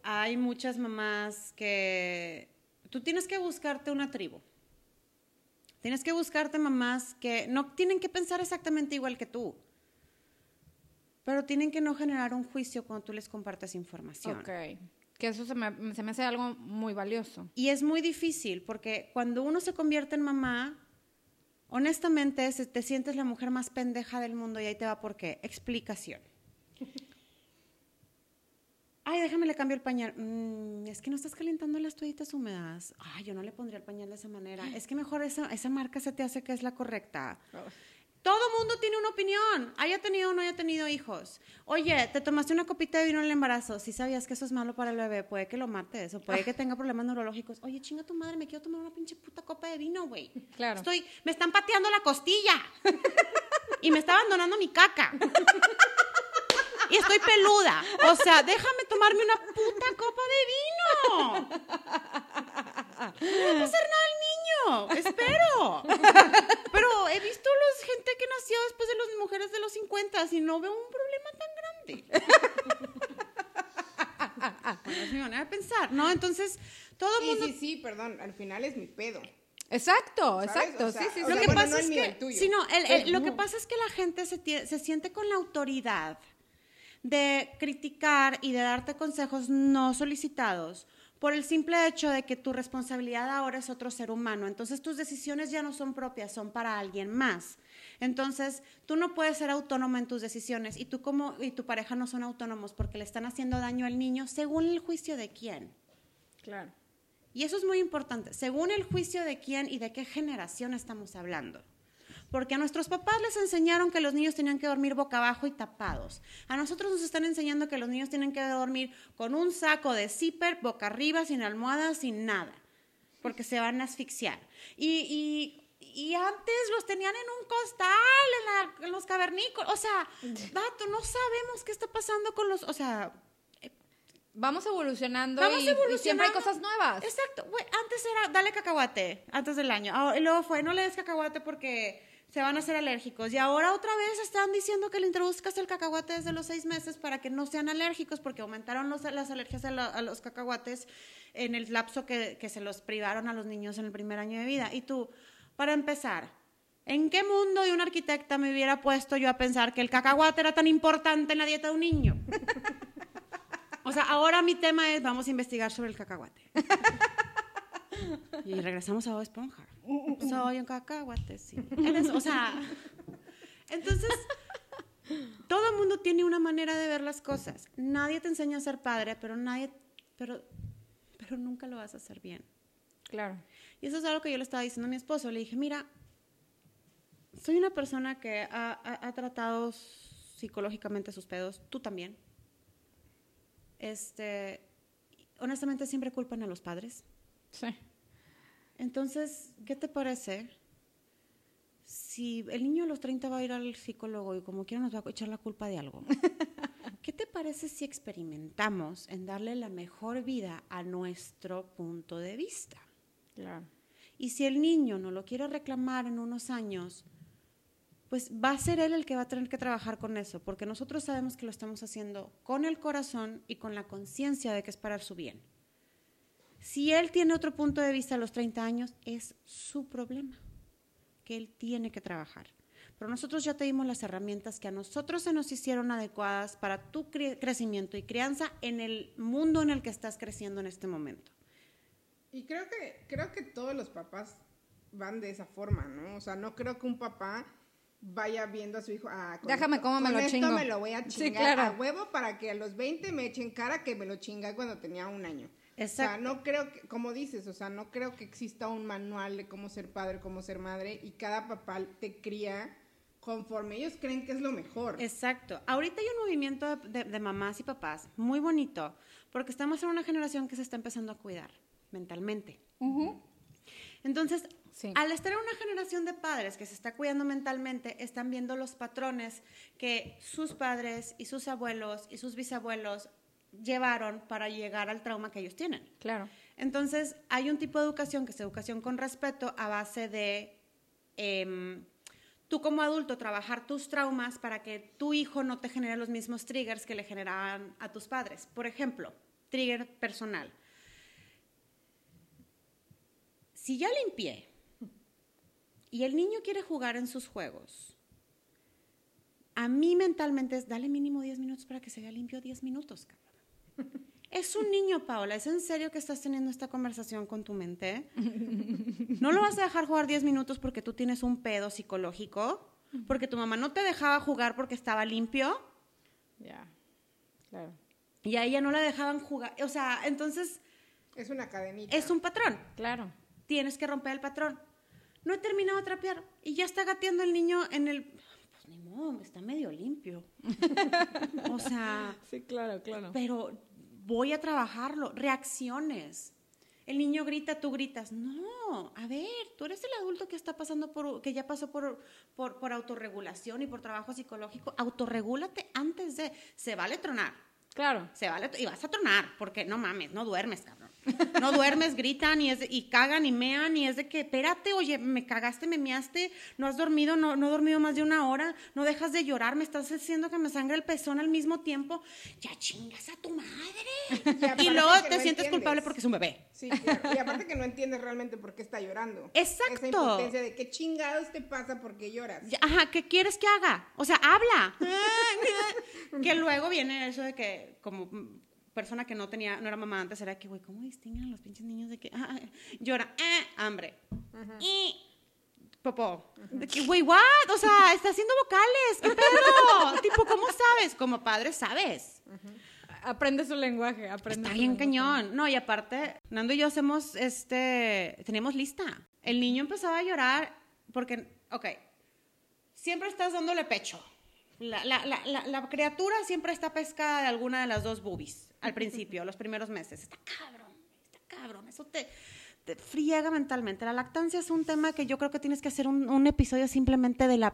Speaker 3: hay muchas mamás que tú tienes que buscarte una tribu. Tienes que buscarte mamás que no tienen que pensar exactamente igual que tú, pero tienen que no generar un juicio cuando tú les compartes información.
Speaker 1: Ok. Que eso se me, se me hace algo muy valioso.
Speaker 3: Y es muy difícil porque cuando uno se convierte en mamá, honestamente se- te sientes la mujer más pendeja del mundo y ahí te va por qué. Explicación. Ay, déjame le cambio el pañal. Mm, es que no estás calentando las toallitas húmedas. Ay, yo no le pondría el pañal de esa manera. Es que mejor esa, esa marca se te hace que es la correcta. Todo mundo tiene una opinión, haya tenido o no haya tenido hijos. Oye, te tomaste una copita de vino en el embarazo, si sabías que eso es malo para el bebé, puede que lo mates o puede que tenga problemas neurológicos. Oye, chinga tu madre, me quiero tomar una pinche puta copa de vino, güey.
Speaker 1: Claro.
Speaker 3: Estoy, me están pateando la costilla y me está abandonando mi caca. Y estoy peluda. O sea, déjame tomarme una puta copa de vino. No va a pasar nada al niño. Espero. Pero he visto los gente que nació después de las mujeres de los 50 y no veo un problema tan grande. Bueno, es mi manera de pensar, ¿no? Entonces, todo el mundo
Speaker 2: sí, sí, perdón, al final es mi pedo.
Speaker 1: Exacto,
Speaker 2: ¿Sabes?
Speaker 1: exacto.
Speaker 2: O sea,
Speaker 1: sí, sí,
Speaker 3: lo
Speaker 2: sea,
Speaker 3: que
Speaker 2: bueno,
Speaker 3: pasa
Speaker 2: no
Speaker 3: es que, sí, no, el- el-
Speaker 1: Sí,
Speaker 3: lo que pasa es que la gente se siente con la autoridad de criticar y de darte consejos no solicitados por el simple hecho de que tu responsabilidad ahora es otro ser humano. Entonces tus decisiones ya no son propias, son para alguien más. Entonces tú no puedes ser autónomo en tus decisiones y tú como y tu pareja no son autónomos porque le están haciendo daño al niño según el juicio de quién.
Speaker 1: Claro.
Speaker 3: Y eso es muy importante, según el juicio de quién y de qué generación estamos hablando. Porque a nuestros papás les enseñaron que los niños tenían que dormir boca abajo y tapados. A nosotros nos están enseñando que los niños tienen que dormir con un saco de zipper, boca arriba, sin almohada, sin nada. Porque se van a asfixiar. Y, y, y antes los tenían en un costal, en, la- en los cavernícolas. O sea, vato, no sabemos qué está pasando con los... O sea,
Speaker 1: Vamos evolucionando,
Speaker 3: Vamos
Speaker 1: y, y siempre hay
Speaker 3: evolucionando.
Speaker 1: cosas nuevas.
Speaker 3: Exacto, antes era dale cacahuate, antes del año. Ah, y luego fue, no le des cacahuate porque se van a hacer alérgicos. Y ahora otra vez están diciendo que le introduzcas el cacahuate desde los seis meses para que no sean alérgicos, porque aumentaron los- las alergias a, la- a los cacahuates en el lapso que, que se los privaron a los niños en el primer año de vida. Y tú, para empezar, ¿en qué mundo de una arquitecta me hubiera puesto yo a pensar que el cacahuate era tan importante en la dieta de un niño? O sea, ahora mi tema es, vamos a investigar sobre el cacahuate. Y regresamos a Bob Esponja. Soy un cacahuate, sí. Eres- o sea, entonces, todo el mundo tiene una manera de ver las cosas. Nadie te enseña a ser padre, pero nadie, pero, pero nunca lo vas a hacer bien.
Speaker 1: Claro.
Speaker 3: Y eso es algo que yo le estaba diciendo a mi esposo. Le dije, mira, soy una persona que ha, ha- ha tratado psicológicamente sus pedos, tú también. Este, honestamente siempre culpan a los padres.
Speaker 1: Sí.
Speaker 3: Entonces, ¿qué te parece si el niño a los 30 va a ir al psicólogo y como quiera nos va a echar la culpa de algo? ¿qué te parece si experimentamos en darle la mejor vida a nuestro punto de vista?
Speaker 1: Claro.
Speaker 3: Y si el niño no lo quiere reclamar en unos años, pues va a ser él el que va a tener que trabajar con eso, porque nosotros sabemos que lo estamos haciendo con el corazón y con la conciencia de que es para su bien. Si él tiene otro punto de vista a los 30 años, es su problema, que él tiene que trabajar. Pero nosotros ya te dimos las herramientas que a nosotros se nos hicieron adecuadas para tu cre crecimiento y crianza en el mundo en el que estás creciendo en este momento.
Speaker 2: Y creo que, creo que todos los papás van de esa forma, ¿no? O sea, no creo que un papá vaya viendo a su hijo, ah, con
Speaker 1: Déjame cómo me lo
Speaker 2: esto
Speaker 1: chingo.
Speaker 2: me lo voy a
Speaker 1: Sí,
Speaker 2: chingar
Speaker 1: claro.
Speaker 2: a huevo para que a los 20 me echen cara que me lo chinga cuando tenía un año. O sea,
Speaker 3: Exacto.
Speaker 2: no creo que, como dices, o sea, no creo que exista un manual de cómo ser padre, cómo ser madre, y cada papá te cría conforme ellos creen que es lo mejor.
Speaker 3: Exacto. Ahorita hay un movimiento de, de- de mamás y papás muy bonito, porque estamos en una generación que se está empezando a cuidar mentalmente. Entonces,
Speaker 1: Sí.
Speaker 3: al estar en una generación de padres que se está cuidando mentalmente, están viendo los patrones que sus padres y sus abuelos y sus bisabuelos llevaron para llegar al trauma que ellos tienen.
Speaker 1: Claro.
Speaker 3: Entonces, hay un tipo de educación que es educación con respeto a base de em, tú como adulto trabajar tus traumas para que tu hijo no te genere los mismos triggers que le generaban a tus padres. Por ejemplo, trigger personal. Si ya limpié y el niño quiere jugar en sus juegos, a mí mentalmente es, dale mínimo 10 minutos para que se vea limpio 10 minutos, cabrón. Es un niño, Paola. ¿Es en serio que estás teniendo esta conversación con tu mente? ¿No lo vas a dejar jugar 10 minutos porque tú tienes un pedo psicológico? ¿Porque tu mamá no te dejaba jugar porque estaba limpio?
Speaker 1: Ya. Claro.
Speaker 3: Y a ella no la dejaban jugar. O sea, entonces
Speaker 2: Es una cadenita.
Speaker 3: es un patrón.
Speaker 1: Claro.
Speaker 3: Tienes que romper el patrón. No he terminado de trapear y ya está gateando el niño en el... Pues ni modo, está medio limpio. o sea...
Speaker 1: Sí, claro, claro.
Speaker 3: pero voy a trabajarlo. Reacciones. El niño grita, tú gritas. No, a ver, tú eres el adulto que está pasando por, que ya pasó por, por, por autorregulación y por trabajo psicológico. Autorregúlate antes de, se vale tronar.
Speaker 1: Claro.
Speaker 3: Se vale, y vas a tronar, porque no mames, no duermes, cabrón. No duermes, gritan y, es de- y cagan y mean y es de que, espérate, oye, me cagaste, me measte, no has dormido, no, no he dormido más de una hora, no dejas de llorar, me estás haciendo que me sangre el pezón al mismo tiempo. Ya chingas a tu madre.
Speaker 2: Y
Speaker 3: luego te
Speaker 2: no
Speaker 3: sientes culpable porque es un bebé.
Speaker 2: Sí, claro. Y aparte que no entiendes realmente por qué está llorando.
Speaker 3: Exacto.
Speaker 2: Esa impotencia de qué chingados te pasa porque lloras.
Speaker 3: Ajá, ¿qué quieres que haga? O sea, habla. que luego viene eso de que, como mm, persona que no tenía, no era mamá antes, era que, güey, ¿cómo distinguen a los pinches niños de que ah, llora? Eh, hambre. Y popó. De que, güey, what? O sea, está haciendo vocales. ¿Qué pedo? tipo, ¿cómo sabes? Como padre sabes.
Speaker 1: Aprende su lenguaje. Aprende
Speaker 3: Está bien cañón. No, y aparte, Nando y yo hacemos, este, teníamos lista. El niño empezaba a llorar porque, ok, siempre estás dándole pecho. La, la- la- la- criatura siempre está pescada de alguna de las dos boobies al principio, los primeros meses. Está cabrón, está cabrón. Eso te, te friega mentalmente. La lactancia es un tema que yo creo que tienes que hacer un, un episodio simplemente de la,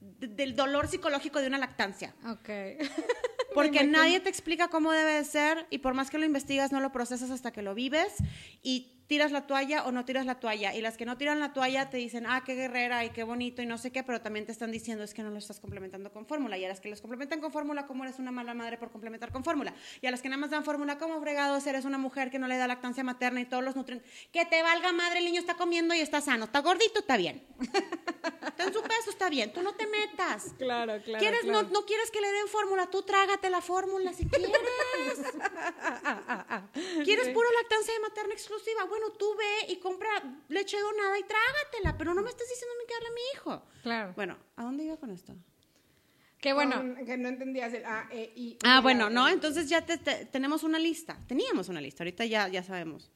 Speaker 3: de- del dolor psicológico de una lactancia.
Speaker 1: Ok.
Speaker 3: Porque nadie te explica cómo debe de ser y por más que lo investigas no lo procesas hasta que lo vives y tiras la toalla o no tiras la toalla. Y las que no tiran la toalla te dicen, ah, qué guerrera y qué bonito y no sé qué, pero también te están diciendo es que no lo estás complementando con fórmula. Y a las que los complementan con fórmula, ¿cómo eres una mala madre por complementar con fórmula? Y a las que nada más dan fórmula, ¿cómo fregados eres una mujer que no le da lactancia materna y todos los nutrientes? Que te valga madre, el niño está comiendo y está sano. Está gordito, está bien. Está en su peso, está bien. Tú no te metas.
Speaker 1: Claro, claro.
Speaker 3: ¿Quieres,
Speaker 1: claro.
Speaker 3: No, no quieres que le den fórmula? Tú trágate la fórmula si quieres. ¿Quieres pura lactancia materna exclusiva? Bueno, tú ve y compra leche donada y trágatela, pero no me estés diciendo a mí que darle a mi hijo.
Speaker 1: Claro.
Speaker 3: Bueno, ¿a dónde iba con esto?
Speaker 1: Qué bueno.
Speaker 2: Con- que no entendías el A, E, I.
Speaker 3: Ah,
Speaker 2: la-
Speaker 3: bueno, no, entonces ya te- te- tenemos una lista. Teníamos una lista, ahorita ya, ya sabemos.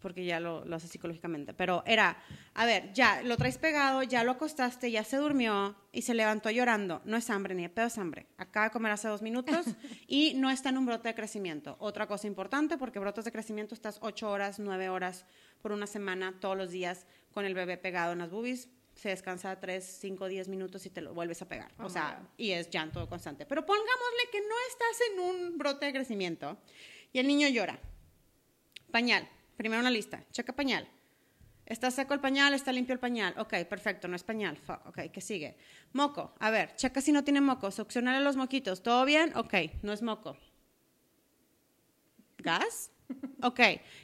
Speaker 3: Porque ya lo, lo hace psicológicamente. Pero era, a ver, ya lo traes pegado, ya lo acostaste, ya se durmió y se levantó llorando. No es hambre, ni de pedo es hambre. Acaba de comer hace dos minutos y no está en un brote de crecimiento. Otra cosa importante, porque brotes de crecimiento estás ocho horas, nueve horas por una semana, todos los días, con el bebé pegado en las boobies. se descansa 3, 5, 10 minutos y te lo vuelves a pegar. o sea, y es llanto constante. Pero pongámosle que no estás en un brote de crecimiento y el niño llora. Pañal, primero una lista, checa pañal. Está seco el pañal, está limpio el pañal. Ok, perfecto, no es pañal. Fuck, Ok, ¿qué sigue? Moco, a ver, checa si no tiene moco. Succionale los moquitos. ¿Todo bien? Ok, no es moco. ¿Gas? Ok,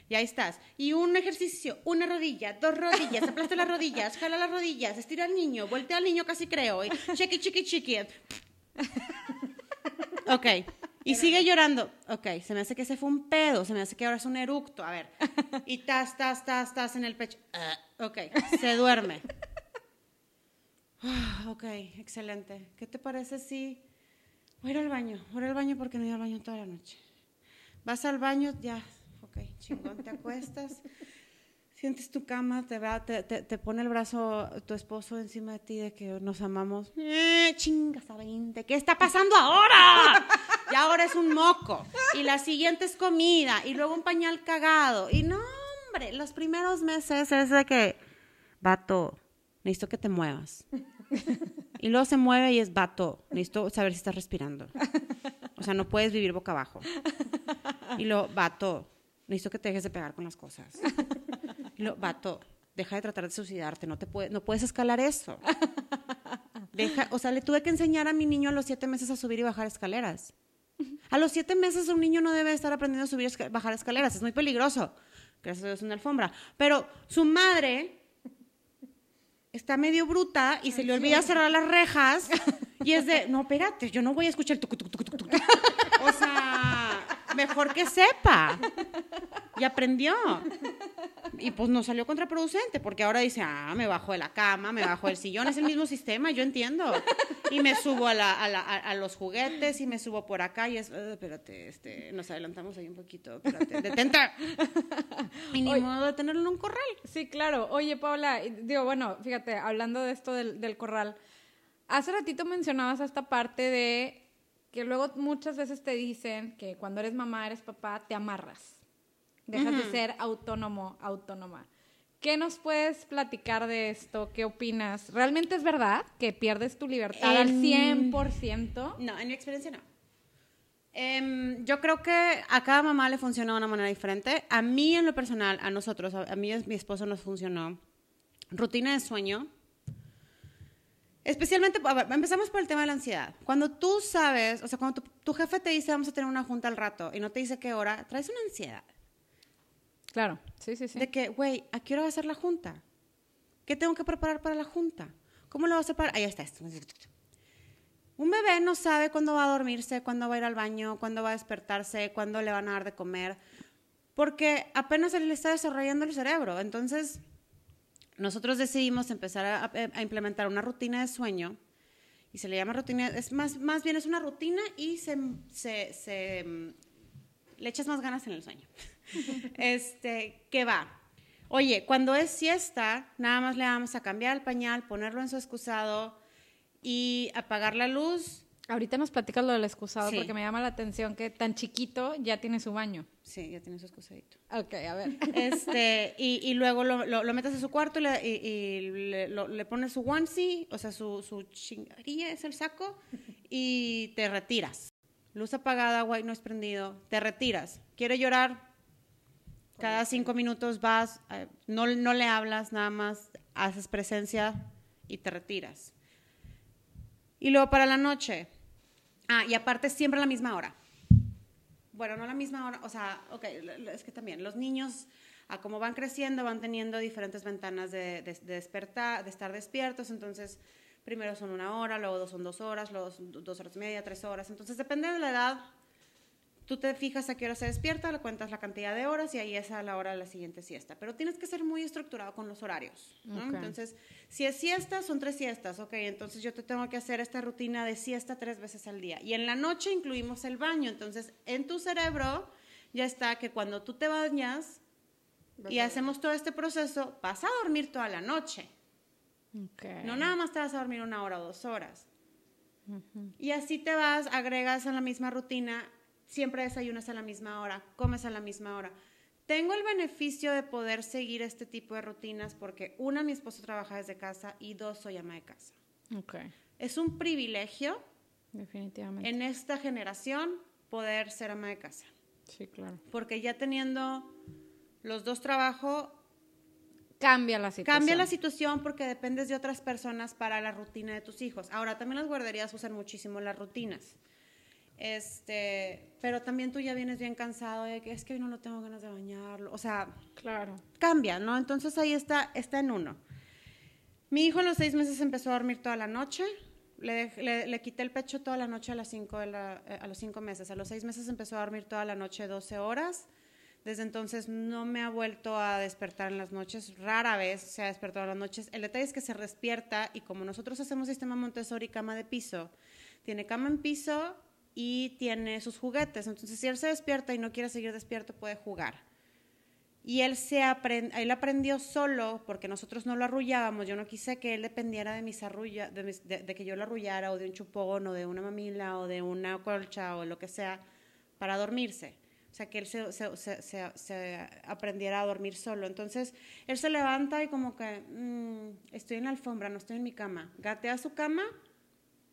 Speaker 3: ya estás. Y un ejercicio, una rodilla, dos rodillas, aplasta las rodillas, jala las rodillas, estira al niño, voltea al niño casi creo, y chiqui, chiqui, chiqui. Ok, y sigue llorando. Ok, se me hace que ese fue un pedo, se me hace que ahora es un eructo. A ver, y tas, tas, tas, tas en el pecho. Ah, ok, se duerme. Ah, ok, excelente. ¿Qué te parece si voy a ir al baño? Voy a ir al baño porque no he ido al baño toda la noche. Vas al baño, ya, ok, chingón, te acuestas, sientes tu cama, te, va, te, te, te pone el brazo tu esposo encima de ti de que nos amamos. Eh, chingas a 20, ¿qué está pasando ahora? Ahora es un moco. Y la siguiente es comida. Y luego un pañal cagado. Y no, hombre, los primeros meses es de que, vato, necesito que te muevas. Y luego se mueve y es vato, necesito saber si estás respirando. O sea, no puedes vivir boca abajo. Y luego, vato, necesito que te dejes de pegar con las cosas. Y luego, vato, deja de tratar de suicidarte, no, te puede, no puedes escalar eso. Deja, o sea, le tuve que enseñar a mi niño a los siete meses a subir y bajar escaleras. A los siete meses un niño no debe estar aprendiendo a subir y bajar escaleras, es muy peligroso. Gracias a Dios una alfombra. Pero su madre está medio bruta y se le olvida cerrar las rejas y es de, no, espérate, yo no voy a escuchar. O sea, mejor que sepa. Y aprendió. Y pues no salió contraproducente, porque ahora dice, ah, me bajo de la cama, me bajo del sillón, es el mismo sistema, yo entiendo. Y me subo a, la, a, la, a, los juguetes y me subo por acá y es, "Eh, espérate, este, nos adelantamos ahí un poquito, espérate, detente. Y ni
Speaker 1: Oye.
Speaker 3: modo de tenerlo en un corral.
Speaker 1: Sí, claro. Oye, Paula, digo, bueno, fíjate, hablando de esto del, del corral, hace ratito mencionabas esta parte de que luego muchas veces te dicen que cuando eres mamá, eres papá, te amarras. Dejas de ser autónomo, autónoma. ¿Qué nos puedes platicar de esto? ¿Qué opinas? ¿Realmente es verdad que pierdes tu libertad al
Speaker 3: En-
Speaker 1: 100%?
Speaker 3: No, en mi experiencia no. Em, yo creo que a cada mamá le funciona de una manera diferente. A mí, en lo personal, a nosotros, a, a mí y a mi esposo nos funcionó rutina de sueño. Especialmente, a ver, empezamos por el tema de la ansiedad. Cuando tú sabes, o sea, cuando tu, tu jefe te dice vamos a tener una junta al rato y no te dice qué hora, traes una ansiedad.
Speaker 1: Claro, sí, sí, sí.
Speaker 3: De que, güey, ¿a qué hora va a ser la junta? ¿Qué tengo que preparar para la junta? ¿Cómo lo vas a preparar? Ahí está esto. Un bebé no sabe cuándo va a dormirse, cuándo va a ir al baño, cuándo va a despertarse, cuándo le van a dar de comer, porque apenas le está desarrollando el cerebro. Entonces, nosotros decidimos empezar a, implementar una rutina de sueño y se le llama rutina, es más, más bien es una rutina y se, se, se, mm, le echas más ganas en el sueño. este, ¿qué va? Oye, cuando es siesta, nada más le vamos a cambiar el pañal, ponerlo en su excusado y apagar la luz.
Speaker 1: Ahorita nos platicas lo del excusado
Speaker 3: Sí.
Speaker 1: porque me llama la atención que tan chiquito ya tiene su baño.
Speaker 3: Sí, ya tiene su excusadito.
Speaker 1: Ok, a ver.
Speaker 3: Este, y, y luego lo, lo, lo metes a su cuarto y le, y- y le, lo- le pones su onesie, o sea, su, su chingarilla es el saco, y te retiras. Luz apagada, white no es prendido, te retiras. ¿Quiere llorar? Cada cinco minutos vas, eh, no, no le hablas, nada más haces presencia y te retiras. Y luego para la noche. Ah, y aparte siempre a la misma hora. Bueno, no a la misma hora, o sea, ok, es que también los niños, a como van creciendo, van teniendo diferentes ventanas de, de- de despertar, de estar despiertos, entonces primero son una hora, luego dos son dos horas, luego son do- dos horas y media, tres horas, entonces depende de la edad, tú te fijas a qué hora se despierta, le cuentas la cantidad de horas y ahí es a la hora de la siguiente siesta, pero tienes que ser muy estructurado con los horarios, ¿no?
Speaker 1: Ok.
Speaker 3: Entonces, si es siesta, son tres siestas, ok, entonces yo te tengo que hacer esta rutina de siesta tres veces al día. Y en la noche incluimos el baño, entonces en tu cerebro ya está que cuando tú te bañas y hacemos todo este proceso, vas a dormir toda la noche.
Speaker 1: Ok.
Speaker 3: No nada más te vas a dormir una hora o dos horas. Y así te vas, agregas a la misma rutina, siempre desayunas a la misma hora, comes a la misma hora. Tengo el beneficio de poder seguir este tipo de rutinas porque una, mi esposo trabaja desde casa y dos, soy ama de casa.
Speaker 1: Ok.
Speaker 3: Es un privilegio
Speaker 1: Definitivamente.
Speaker 3: en esta generación poder ser ama de casa.
Speaker 1: Sí, claro.
Speaker 3: Porque ya teniendo los dos trabajos,
Speaker 1: Cambia la situación.
Speaker 3: cambia la situación porque dependes de otras personas para la rutina de tus hijos. Ahora, también las guarderías usan muchísimo las rutinas. Este, pero también tú ya vienes bien cansado de que es que hoy no lo tengo ganas de bañarlo. O sea,
Speaker 1: Claro.
Speaker 3: cambia, ¿no? Entonces ahí está, está en uno. Mi hijo a los seis meses empezó a dormir toda la noche. Le, le- le quité el pecho toda la noche a, las cinco de la- eh, a los cinco meses. A los seis meses empezó a dormir toda la noche 12 horas. Desde entonces no me ha vuelto a despertar en las noches. Rara vez se ha despertado en las noches. El detalle es que se despierta y como nosotros hacemos sistema Montessori cama de piso, tiene cama en piso y tiene sus juguetes. Entonces si él se despierta y no quiere seguir despierto puede jugar. Y él, se aprendió solo, porque nosotros no lo arrullábamos. Yo no quise que él dependiera de mis arrulla, de, que yo lo arrullara, o de un chupón, o de una mamila, o de una colcha, o lo que sea, para dormirse. O sea, que él se, se- aprendiera a dormir solo. Entonces, él se levanta y como que, "Mm, estoy en la alfombra, no estoy en mi cama. Gatea su cama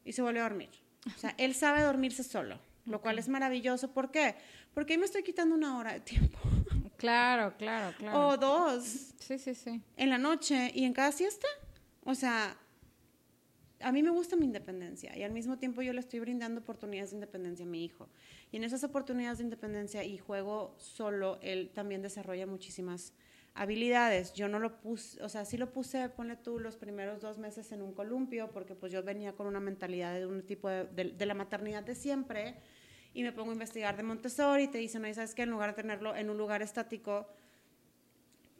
Speaker 3: y se vuelve a dormir. O sea, él sabe dormirse solo, lo cual es maravilloso. ¿Por qué? Porque ahí me estoy quitando una hora de tiempo.
Speaker 1: Claro, claro, claro.
Speaker 3: O dos
Speaker 1: Sí, sí, sí.
Speaker 3: en la noche y en cada siesta. O sea, a mí me gusta mi independencia y al mismo tiempo yo le estoy brindando oportunidades de independencia a mi hijo. Y en esas oportunidades de independencia y juego solo, él también desarrolla muchísimas habilidades. Yo no lo puse, o sea, sí lo puse, ponle tú, los primeros dos meses en un columpio, porque pues yo venía con una mentalidad de un tipo de, de- de la maternidad de siempre, y me pongo a investigar de Montessori y te dicen, no, ¿sabes qué? En lugar de tenerlo en un lugar estático,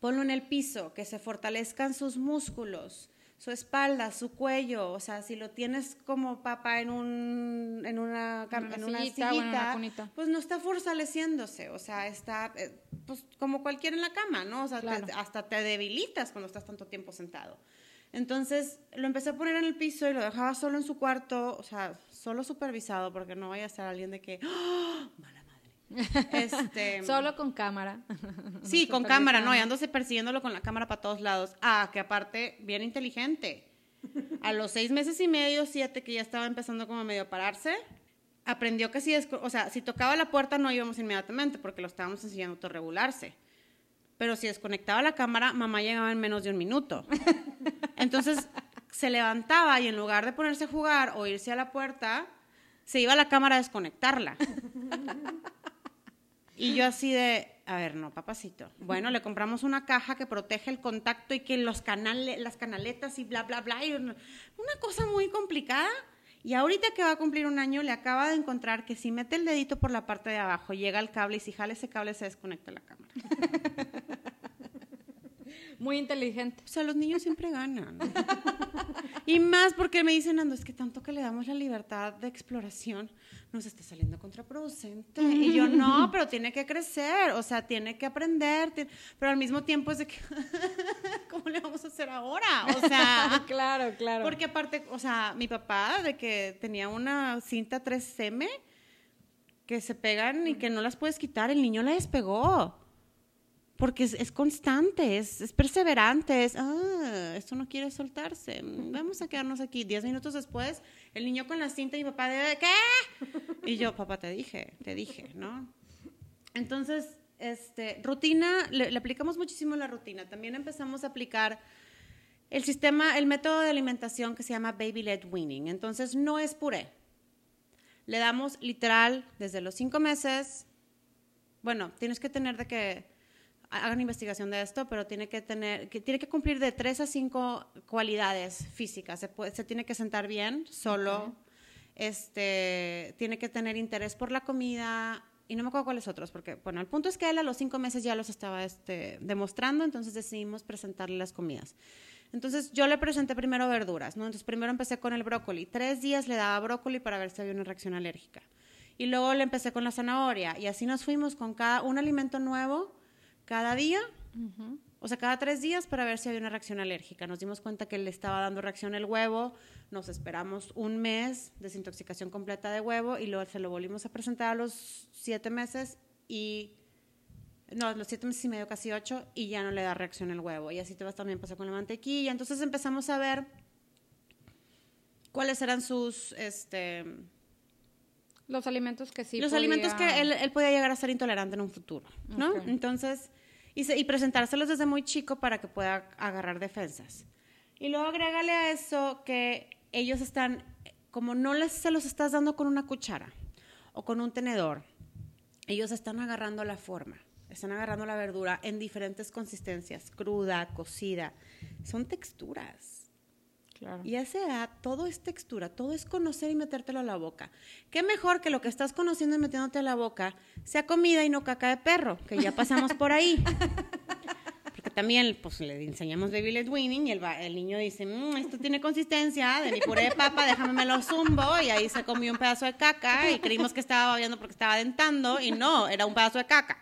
Speaker 3: ponlo en el piso, que se fortalezcan sus músculos, su espalda, su cuello, o sea, si lo tienes como papá en, un, en una, en una
Speaker 1: sillita o en una
Speaker 3: pues no está fortaleciéndose, o sea, está eh, pues como cualquiera en la cama, ¿no? O sea, te- hasta te debilitas cuando estás tanto tiempo sentado. Entonces lo empecé a poner en el piso y lo dejaba solo en su cuarto, o sea, solo supervisado, porque no vaya a ser alguien de que, madre. Este,
Speaker 1: Solo con cámara.
Speaker 3: Sí, con cámara, ¿no? Y andándose persiguiéndolo con la cámara para todos lados. Ah, que aparte, bien inteligente. A los seis meses y medio, siete, que ya estaba empezando como medio a pararse, aprendió que si, o sea, si tocaba la puerta no íbamos inmediatamente porque lo estábamos enseñando a autorregularse. Pero si desconectaba la cámara, mamá llegaba en menos de un minuto. Entonces se levantaba y en lugar de ponerse a jugar o irse a la puerta, se iba a la cámara a desconectarla. Y yo así de, a ver, no, papacito. Bueno, le compramos una caja que protege el contacto y que los canales, las canaletas y bla, bla, bla. y una cosa muy complicada. Y ahorita que va a cumplir un año, le acaba de encontrar que si mete el dedito por la parte de abajo, llega el cable y si jala ese cable se desconecta la cámara.
Speaker 1: Muy inteligente.
Speaker 3: O sea, los niños siempre ganan. Y más porque me dicen, Ando, es que tanto que le damos la libertad de exploración, nos está saliendo contraproducente. Y yo, no, pero tiene que crecer, o sea, tiene que aprender, pero al mismo tiempo es de que, ¿cómo le vamos a hacer ahora? O sea,
Speaker 1: claro, claro.
Speaker 3: porque aparte, o sea, mi papá, de que tenía una cinta 3M que se pegan y que no las puedes quitar, el niño la despegó. Porque es, es constante, es, perseverante, es, ah, esto no quiere soltarse, vamos a quedarnos aquí. Diez minutos después, el niño con la cinta y mi papá de, ¿qué? Y yo, papá, te dije, te dije, ¿no? Entonces, este, rutina, le, le aplicamos muchísimo la rutina. También empezamos a aplicar el sistema, el método de alimentación que se llama Baby Led Weaning. Entonces, no es puré. Le damos literal desde los cinco meses. Bueno, tienes que tener de que hagan investigación de esto, pero tiene que tener, que tiene que cumplir de tres a cinco cualidades físicas. Se, puede- se tiene que sentar bien, solo. Este, tiene que tener interés por la comida y no me acuerdo cuáles otros, porque bueno, el punto es que él a los cinco meses ya los estaba este, demostrando, entonces decidimos presentarle las comidas. Entonces yo le presenté primero verduras, ¿no? Entonces primero empecé con el brócoli. Tres días le daba brócoli para ver si había una reacción alérgica. Y luego le empecé con la zanahoria. Y así nos fuimos con cada un alimento nuevo cada día. O sea, cada tres días para ver si había una reacción alérgica. Nos dimos cuenta que le estaba dando reacción el huevo. Nos esperamos un mes, desintoxicación completa de huevo. Y luego se lo volvimos a presentar a los siete meses y no, los siete meses y medio, casi ocho, y ya no le da reacción el huevo. Y así te vas también pasar con la mantequilla. Entonces empezamos a ver cuáles eran sus, este,
Speaker 1: Los alimentos que sí.
Speaker 3: los alimentos que él, él podía llegar a ser intolerante en un futuro, ¿no? Entonces, y, se- y presentárselos desde muy chico para que pueda agarrar defensas. Y luego agrégale a eso que ellos están, como no les, se los estás dando con una cuchara o con un tenedor, ellos están agarrando la forma, están agarrando la verdura en diferentes consistencias, cruda, cocida, son texturas.
Speaker 1: Claro.
Speaker 3: Y a esa edad todo es textura, todo es conocer y metértelo a la boca. ¿Qué mejor que lo que estás conociendo y metiéndote a la boca sea comida y no caca de perro, que ya pasamos por ahí? Porque también pues, le enseñamos baby led weaning y el, niño dice, "Mm, esto tiene consistencia de mi puré de papa, déjame me lo zumbo. Y ahí se comió un pedazo de caca y creímos que estaba babeando porque estaba dentando y no, era un pedazo de caca.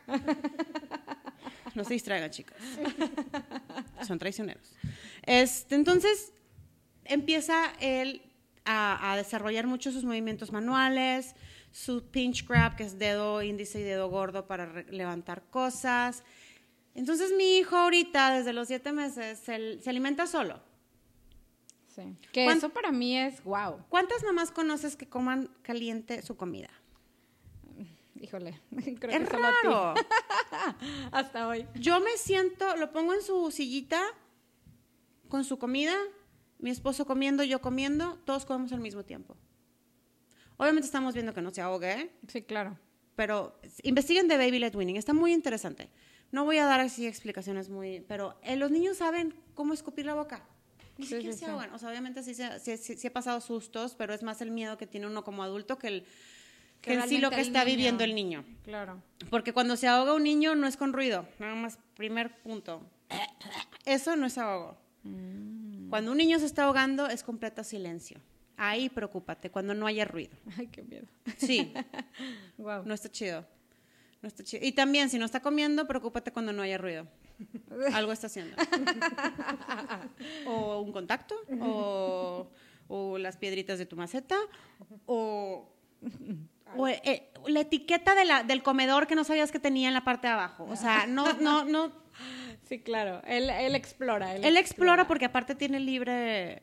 Speaker 3: No se distraigan, chicos. Son traicioneros. Este, entonces, empieza él a, a desarrollar mucho sus movimientos manuales, su pinch grab, que es dedo índice y dedo gordo para levantar cosas. Entonces, mi hijo ahorita, desde los siete meses, se, se alimenta solo.
Speaker 1: Sí. Que
Speaker 3: ¿Cuán-
Speaker 1: eso para mí es wow.
Speaker 3: ¿Cuántas mamás conoces que coman caliente su comida?
Speaker 1: Híjole. Creo
Speaker 3: es
Speaker 1: que solo a ti.
Speaker 3: raro.
Speaker 1: Hasta hoy.
Speaker 3: Yo me siento, lo pongo en su sillita con su comida, mi esposo comiendo, yo comiendo, todos comemos al mismo tiempo. Obviamente estamos viendo que no se ahogue, ¿eh?
Speaker 1: Sí, claro.
Speaker 3: pero investiguen de Baby Led Winning, está muy interesante. No voy a dar así explicaciones muy, pero eh, los niños saben cómo escupir la boca. Ni
Speaker 1: Sí,
Speaker 3: siquiera
Speaker 1: sí,
Speaker 3: se
Speaker 1: sí.
Speaker 3: ahogan. O sea, obviamente sí, sí, sí- sí he pasado sustos, pero es más el miedo que tiene uno como adulto que el que, en sí lo que está
Speaker 1: niño.
Speaker 3: viviendo el niño.
Speaker 1: Claro.
Speaker 3: Porque cuando se ahoga un niño no es con ruido, nada más, primer punto. Eso no es ahogo. Cuando un niño se está ahogando es completo silencio. Ahí preocúpate, cuando no haya ruido.
Speaker 1: Ay, qué miedo.
Speaker 3: Sí,
Speaker 1: Wow.
Speaker 3: no está chido. No está chido. Y también, si no está comiendo, preocúpate cuando no haya ruido. Algo está haciendo. o un contacto, o, o las piedritas de tu maceta, o, o, eh, la etiqueta de la- del comedor que no sabías que tenía en la parte de abajo. O sea, no, no, no.
Speaker 1: Sí, claro. Él, él explora. Él,
Speaker 3: Él explora porque aparte tiene libre.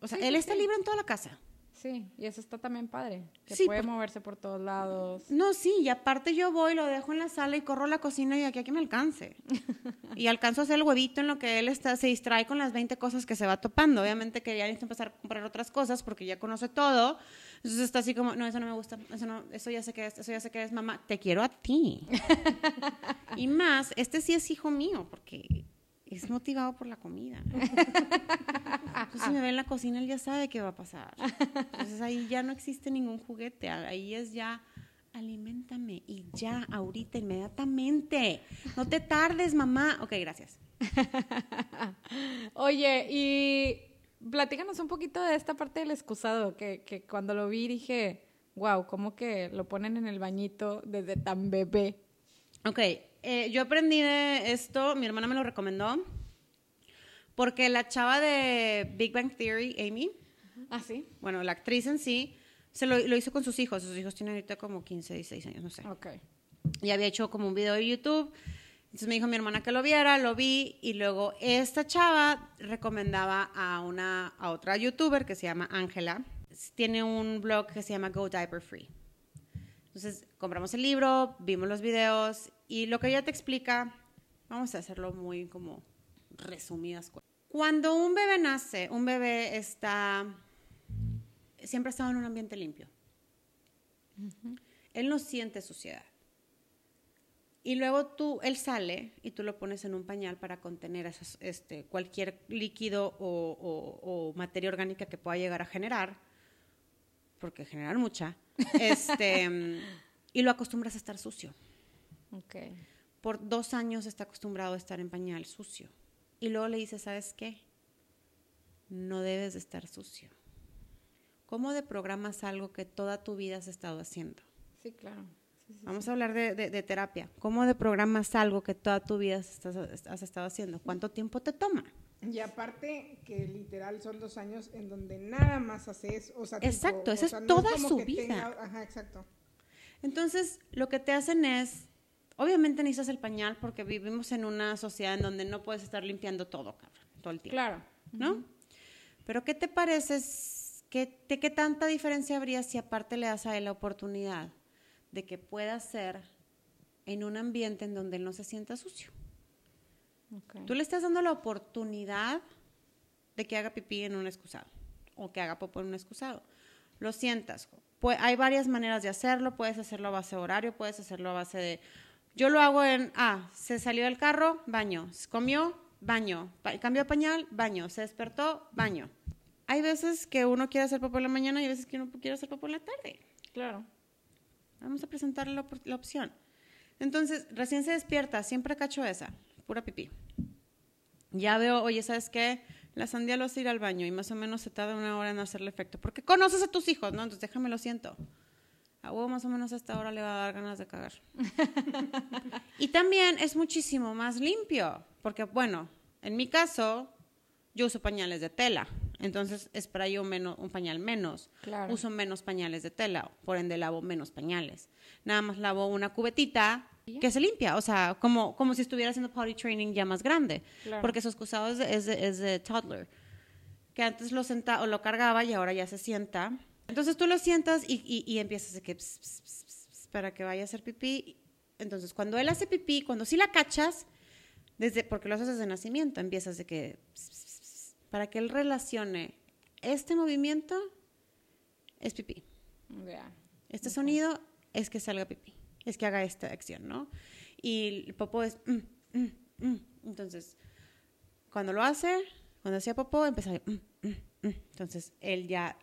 Speaker 3: O sea,
Speaker 1: Sí,
Speaker 3: él
Speaker 1: sí,
Speaker 3: está
Speaker 1: sí.
Speaker 3: libre en toda la casa.
Speaker 1: Sí, y eso está también padre. Que
Speaker 3: Sí,
Speaker 1: puede
Speaker 3: por-
Speaker 1: moverse por todos lados.
Speaker 3: No, sí, y aparte yo voy, lo dejo en la sala y corro a la cocina y aquí a que me alcance. Y alcanzo a hacer el huevito en lo que él está, se distrae con las 20 cosas que se va topando. Obviamente que ya necesito empezar a comprar otras cosas porque ya conoce todo. Entonces está así como, no, eso no me gusta, eso no, eso ya sé que es, eso ya sé que es mamá, te quiero a ti. y más, este sí es hijo mío porque es motivado por la comida. Entonces, si me ve en la cocina, él ya sabe qué va a pasar. Entonces ahí ya no existe ningún juguete, ahí es ya aliméntame y ya, ahorita, inmediatamente. No te tardes, mamá. Ok, gracias.
Speaker 1: Oye, y platícanos un poquito de esta parte del excusado, que, que cuando lo vi dije, wow, ¿cómo que lo ponen en el bañito desde tan bebé?
Speaker 3: Ok, eh, yo aprendí de esto, mi hermana me lo recomendó, porque la chava de Big Bang Theory, Amy,
Speaker 1: ¿Ah, sí?
Speaker 3: bueno, la actriz en sí, se lo, lo hizo con sus hijos. Sus hijos tienen ahorita como 15, 16 años, no sé.
Speaker 1: Ok.
Speaker 3: y había hecho como un video de YouTube. Entonces me dijo mi hermana que lo viera, lo vi y luego esta chava recomendaba a una a otra youtuber que se llama Ángela. Tiene un blog que se llama Go Diaper Free. Entonces compramos el libro, vimos los videos y lo que ella te explica, vamos a hacerlo muy como resumidas. cosas. Cuando un bebé nace, un bebé está siempre ha estado en un ambiente limpio. Él no siente suciedad. Y luego tú, él sale y tú lo pones en un pañal para contener esas, este, cualquier líquido o, o- o materia orgánica que pueda llegar a generar, porque generar mucha, este, y lo acostumbras a estar sucio.
Speaker 1: Ok.
Speaker 3: Por dos años está acostumbrado a estar en pañal sucio. Y luego le dices, ¿sabes qué? No debes de estar sucio. ¿Cómo deprogramas algo que toda tu vida has estado haciendo?
Speaker 1: Sí, claro. Sí,
Speaker 3: Vamos a hablar de, de- de terapia. ¿Cómo deprogramas algo que toda tu vida has, has estado haciendo? ¿Cuánto tiempo te toma?
Speaker 2: Y aparte que literal son dos años en donde nada más haces, o sea, tipo,
Speaker 3: Exacto,
Speaker 2: o
Speaker 3: esa es
Speaker 2: no
Speaker 3: toda su vida.
Speaker 2: tenga- ajá, exacto.
Speaker 3: Entonces, lo que te hacen es obviamente necesitas el pañal porque vivimos en una sociedad en donde no puedes estar limpiando todo, cabrón, todo el tiempo.
Speaker 1: Claro.
Speaker 3: ¿no? Pero ¿qué te parece? ¿Qué, de qué tanta diferencia habría si aparte le das a él la oportunidad de que pueda ser en un ambiente en donde él no se sienta sucio?
Speaker 1: Ok.
Speaker 3: Tú le estás dando la oportunidad de que haga pipí en un excusado o que haga popó en un excusado. Lo sientas. Pues, hay varias maneras de hacerlo. Puedes hacerlo a base de horario, puedes hacerlo a base de... Yo lo hago en, ah, se salió del carro, baño. Se comió, baño. Pa- cambió de pañal, baño. Se despertó, baño. Hay veces que uno quiere hacer popó en la mañana y hay veces que uno quiere hacer popó en la tarde.
Speaker 1: Claro.
Speaker 3: Vamos a presentarle la, opor- la opción. Entonces, recién se despierta, siempre cacho esa, pura pipí. Ya veo, oye, ¿sabes qué? La sandía lo hace ir al baño y más o menos se tarda una hora en hacerle efecto. Porque conoces a tus hijos, ¿no? Entonces déjame lo siento. A huevo más o menos a esta hora le va a dar ganas de cagar. y también es muchísimo más limpio. Porque, bueno, en mi caso, yo uso pañales de tela. Entonces, sprayo menos, un pañal menos.
Speaker 1: Claro.
Speaker 3: Uso menos pañales de tela, por ende lavo menos pañales. Nada más lavo una cubetita que se limpia, o sea, como, como si estuviera haciendo potty training ya más grande,
Speaker 1: Claro.
Speaker 3: porque su excusado es de, es de- toddler, que antes lo senta o lo cargaba y ahora ya se sienta. Entonces tú lo sientas y, y, y empiezas de que ps, ps, ps, ps, ps, para que vaya a hacer pipí. Entonces cuando él hace pipí, cuando sí la cachas, desde, porque lo haces desde nacimiento, empiezas de que para que él relacione este movimiento es pipí. Este sonido es que salga pipí, es que haga esta acción, ¿no? Y el popó es... mm, mm, mm. Entonces, cuando lo hace, cuando hacía popó, empezaba mm, mm, mm. Entonces, él ya,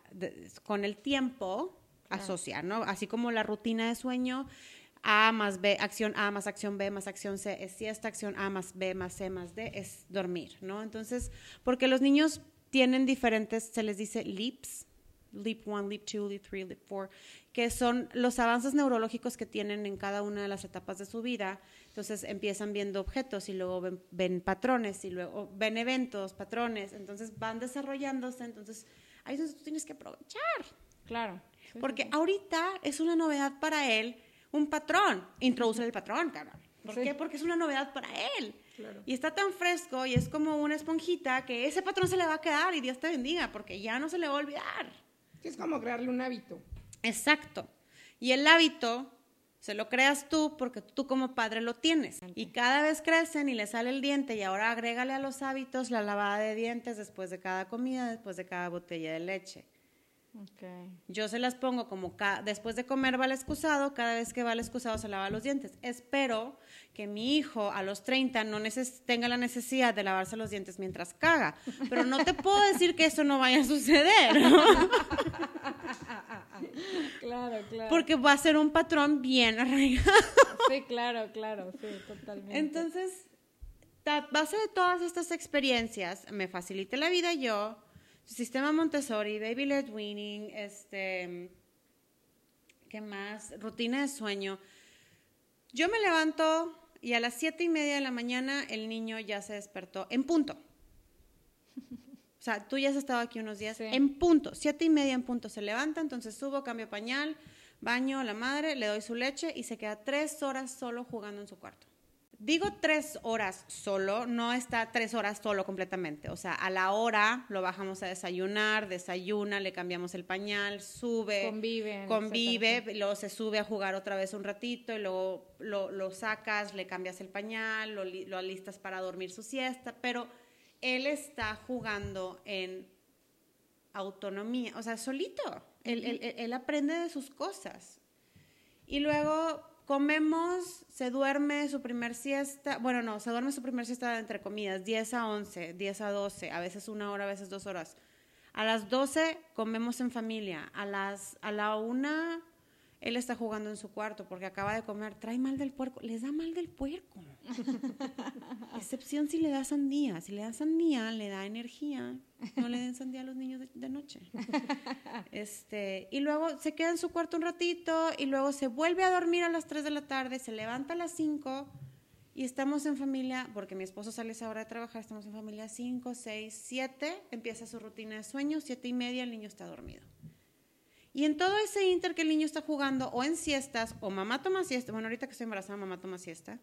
Speaker 3: con el tiempo, asocia, ¿no? Así como la rutina de sueño, A más B, acción A más acción B más acción C es siesta, acción A más B más C más D es dormir, ¿no? Entonces, porque los niños tienen diferentes, se les dice leaps, Leap 1, Leap 2, Leap 3, Leap 4, que son los avances neurológicos que tienen en cada una de las etapas de su vida. Entonces empiezan viendo objetos y luego ven, ven patrones y luego ven eventos, patrones, entonces van desarrollándose, entonces ahí es donde tú tienes que aprovechar.
Speaker 1: Claro. Sí,
Speaker 3: Porque
Speaker 1: sí,
Speaker 3: ahorita es una novedad para él un patrón. Introduce el patrón, cabrón. ¿Por
Speaker 1: Sí.
Speaker 3: qué? Porque es una novedad para él.
Speaker 1: Claro.
Speaker 3: Y está tan fresco y es como una esponjita que ese patrón se le va a quedar y Dios te bendiga, porque ya no se le va a olvidar.
Speaker 2: Sí, es como crearle un hábito.
Speaker 3: Exacto. Y el hábito se lo creas tú porque tú como padre lo tienes. Y cada vez crecen y le sale el diente y ahora agrégale a los hábitos la lavada de dientes después de cada comida, después de cada botella de leche.
Speaker 1: Ok.
Speaker 3: Yo se las pongo como ca- después de comer va al excusado, cada vez que va al excusado se lava los dientes. Espero que mi hijo a los 30 no neces- tenga la necesidad de lavarse los dientes mientras caga, pero no te puedo decir que eso no vaya a suceder.
Speaker 1: Claro, claro.
Speaker 3: porque va a ser un patrón bien arraigado.
Speaker 1: Sí, claro, claro, sí, totalmente.
Speaker 3: Entonces, a base de todas estas experiencias, me facilité la vida yo, sistema Montessori, baby led weaning, este, ¿qué más? Rutina de sueño. Yo me levanto y a las siete y media de la mañana el niño ya se despertó en punto. O sea, tú ya has estado aquí unos días
Speaker 1: Sí.
Speaker 3: en punto, siete y media en punto se levanta, entonces subo, cambio pañal, baño a la madre, le doy su leche y se queda tres horas solo jugando en su cuarto. Digo tres horas solo, no está tres horas solo completamente. O sea, a la hora lo bajamos a desayunar, desayuna, le cambiamos el pañal, sube,
Speaker 1: Conviven,
Speaker 3: convive,
Speaker 1: etcétera,
Speaker 3: luego se sube a jugar otra vez un ratito y luego lo, lo sacas, le cambias el pañal, lo, lo alistas para dormir su siesta, pero él está jugando en autonomía, o sea, solito. Él- él- él aprende de sus cosas. Y luego comemos, se duerme su primer siesta, bueno, no, se duerme su primer siesta entre comidas, 10 a 11, 10 a 12, a veces una hora, a veces dos horas. A las 12 comemos en familia, a, las, a la una él está jugando en su cuarto porque acaba de comer, trae mal del puerco, les da mal del puerco. Excepción si le da sandía, si le da sandía le da energía, no le den sandía a los niños de, de noche. Este, y luego se queda en su cuarto un ratito y luego se vuelve a dormir a las 3 de la tarde, se levanta a las 5 y estamos en familia, porque mi esposo sale a esa hora de trabajar, estamos en familia 5, 6, 7, empieza su rutina de sueño, 7 y media el niño está dormido. Y en todo ese inter que el niño está jugando, o en siestas, o mamá toma siesta, bueno, ahorita que estoy embarazada, mamá toma siesta.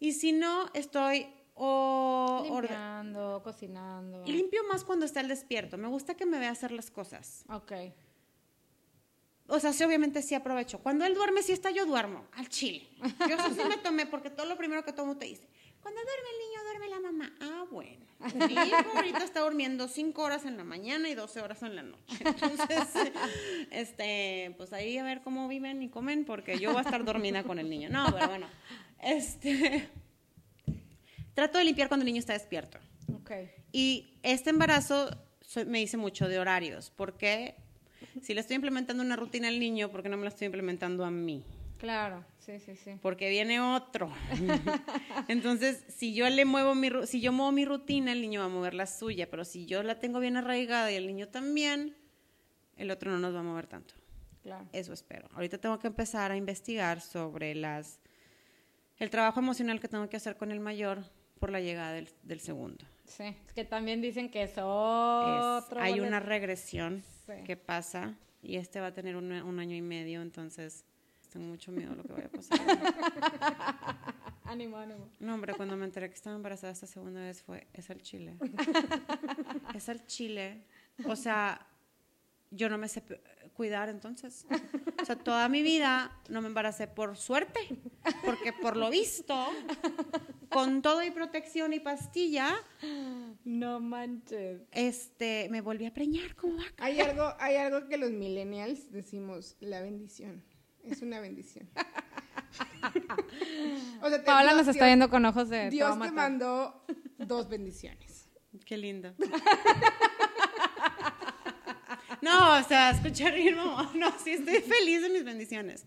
Speaker 3: Y si no, estoy o
Speaker 1: Limpiando, cocinando.
Speaker 3: limpio más cuando está el despierto. Me gusta que me vea hacer las cosas.
Speaker 1: Ok.
Speaker 3: O sea, sí, obviamente sí aprovecho. Cuando él duerme siesta, yo duermo, al chile. Yo eso sí me tomé, porque todo lo primero que tomo te dice, cuando duerme el niño, duerme la mamá. Ah, bueno. Mi hijo ahorita está durmiendo cinco horas en la mañana y 12 horas en la noche. Entonces, este, pues ahí a ver cómo viven y comen, porque yo voy a estar dormida con el niño. No, pero bueno, este, trato de limpiar cuando el niño está despierto.
Speaker 1: Ok.
Speaker 3: Y este embarazo soy- me dice mucho de horarios, porque si le estoy implementando una rutina al niño, ¿por qué no me la estoy implementando a mí?
Speaker 1: Claro, sí, sí, sí.
Speaker 3: Porque viene otro. Entonces, si yo le muevo mi, si yo muevo mi rutina, el niño va a mover la suya, pero si yo la tengo bien arraigada y el niño también, el otro no nos va a mover tanto.
Speaker 1: Claro.
Speaker 3: Eso espero. Ahorita tengo que empezar a investigar sobre las el trabajo emocional que tengo que hacer con el mayor por la llegada del, del segundo.
Speaker 1: Sí. Es que también dicen que es
Speaker 3: Es-
Speaker 1: otro.
Speaker 3: hay
Speaker 1: boleto.
Speaker 3: una regresión
Speaker 1: Sí.
Speaker 3: que pasa y este va a tener un, un año y medio, entonces tengo mucho miedo de lo que vaya a pasar.
Speaker 1: Ánimo, ánimo.
Speaker 3: No, hombre, cuando me enteré que estaba embarazada esta segunda vez fue, es al chile. es al chile. O sea, yo no me sé cuidar entonces. O sea, toda mi vida no me embaracé por suerte, porque por lo visto, con todo y protección y pastilla,
Speaker 1: No manches.
Speaker 3: este, me volví a preñar como vaca.
Speaker 2: Hay algo, hay algo que los millennials decimos, la bendición. Es una bendición. o sea, te-
Speaker 1: Paola
Speaker 2: Dios-
Speaker 1: nos está
Speaker 2: Dios-
Speaker 1: viendo con ojos de.
Speaker 2: Dios te mandó dos bendiciones.
Speaker 3: Qué lindo. No, o sea, escuchar ritmo, no, sí estoy feliz de mis bendiciones.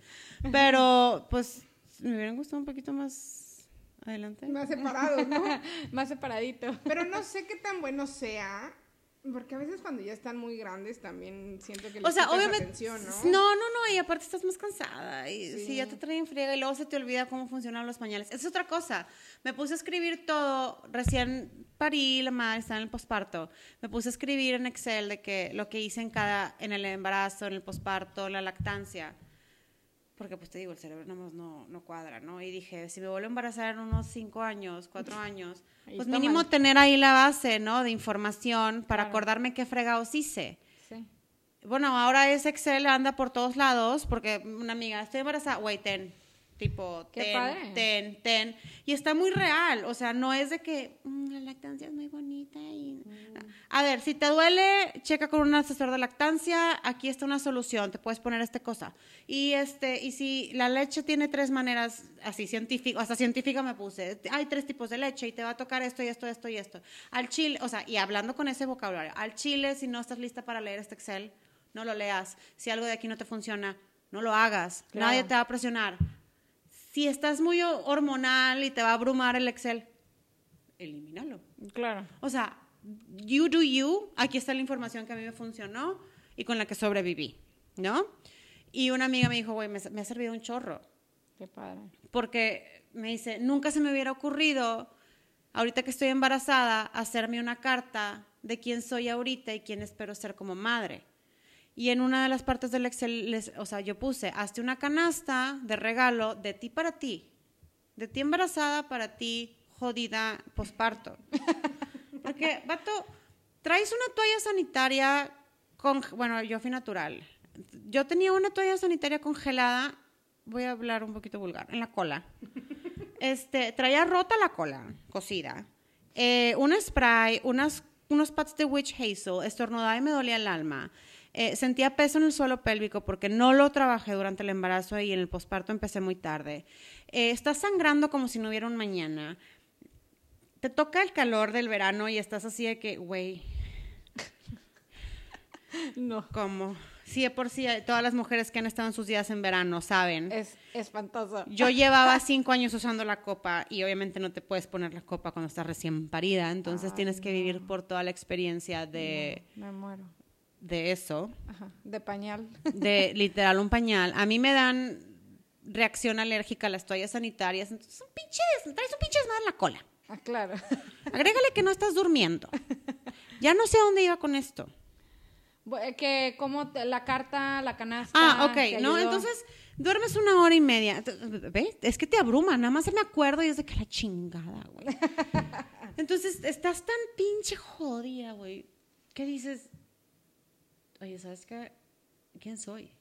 Speaker 3: Pero, pues, me hubieran gustado un poquito más adelante.
Speaker 2: Más separados, ¿no?
Speaker 1: Más separadito.
Speaker 2: Pero no sé qué tan bueno sea. Porque a veces cuando ya están muy grandes también siento que les
Speaker 3: O sea, obviamente.
Speaker 2: atención, ¿no?
Speaker 3: No, no, no, y aparte estás más cansada. Y
Speaker 2: Sí.
Speaker 3: si ya te traen friega y luego se te olvida cómo funcionan los pañales. Es otra cosa. Me puse a escribir todo. Recién parí la madre, estaba en el posparto. Me puse a escribir en Excel de que lo que hice en cada, en el embarazo, en el posparto, la lactancia. Porque pues te digo, el cerebro nada más no, no cuadra, ¿no? Y dije, si me vuelvo a embarazar en unos cinco años, cuatro años,
Speaker 1: Ahí
Speaker 3: pues mínimo
Speaker 1: mal.
Speaker 3: tener ahí la base, ¿no? De información para
Speaker 1: Claro.
Speaker 3: acordarme qué fregados hice.
Speaker 1: Sí.
Speaker 3: Bueno, ahora ese Excel anda por todos lados porque una amiga, estoy embarazada, güey, ten. Tipo,
Speaker 1: Qué
Speaker 3: ten,
Speaker 1: padre.
Speaker 3: ten, ten. Y está muy real. O sea, no es de que "Mm, la lactancia es muy bonita. Y... A ver, si te duele, checa con un asesor de lactancia. Aquí está una solución. Te puedes poner esta cosa. Y este, y si la leche tiene tres maneras, así científico, hasta científica me puse. Hay tres tipos de leche y te va a tocar esto y esto, esto y esto. Al chile, o sea, y hablando con ese vocabulario, al chile, si no estás lista para leer este Excel, no lo leas. Si algo de aquí no te funciona, no lo hagas.
Speaker 1: Claro.
Speaker 3: Nadie te va a presionar. Si estás muy ho- hormonal y te va a abrumar el Excel, elimínalo.
Speaker 1: Claro.
Speaker 3: O sea, you do you. Aquí está la información que a mí me funcionó y con la que sobreviví, ¿no? Y una amiga me dijo, güey, me, me ha servido un chorro.
Speaker 1: Qué padre.
Speaker 3: Porque me dice, nunca se me hubiera ocurrido, ahorita que estoy embarazada, hacerme una carta de quién soy ahorita y quién espero ser como madre. Y en una de las partes del Excel, les- o sea, yo puse, hazte una canasta de regalo de ti para ti. De ti embarazada para ti, jodida, posparto. Porque, vato, traes una toalla sanitaria con, bueno, yo fui natural. Yo tenía una toalla sanitaria congelada, voy a hablar un poquito vulgar, en la cola. Este, traía rota la cola, cocida. Eh, un spray, unas, unos pads de witch hazel, estornudaba y me dolía el alma. Eh, sentía peso en el suelo pélvico porque no lo trabajé durante el embarazo y en el posparto empecé muy tarde. Eh, estás sangrando como si no hubiera un mañana. Te toca el calor del verano y estás así de que, güey,
Speaker 1: No.
Speaker 3: ¿cómo? Sí, de por sí, todas las mujeres que han estado en sus días en verano saben.
Speaker 1: Es espantoso.
Speaker 3: Yo llevaba cinco años usando la copa y obviamente no te puedes poner la copa cuando estás recién parida, entonces tienes que vivir por toda la experiencia de,
Speaker 1: Me muero.
Speaker 3: De eso,
Speaker 1: Ajá. De pañal.
Speaker 3: de literal un pañal. A mí me dan reacción alérgica a las toallas sanitarias, entonces son pinches, traes un pinche desmadre en la cola.
Speaker 1: Ah, claro.
Speaker 3: Agrégale que no estás durmiendo. Ya no sé a dónde iba con esto.
Speaker 1: Eh, Que como te- la carta, la canasta.
Speaker 3: Ah, ok, ¿no? Entonces, duermes una hora y media. ¿Ves? Es que te abruma, nada más me acuerdo y es de que la chingada, güey. Entonces, estás tan pinche jodida, güey, que dices, oye, ¿sabes qué? ¿Quién soy?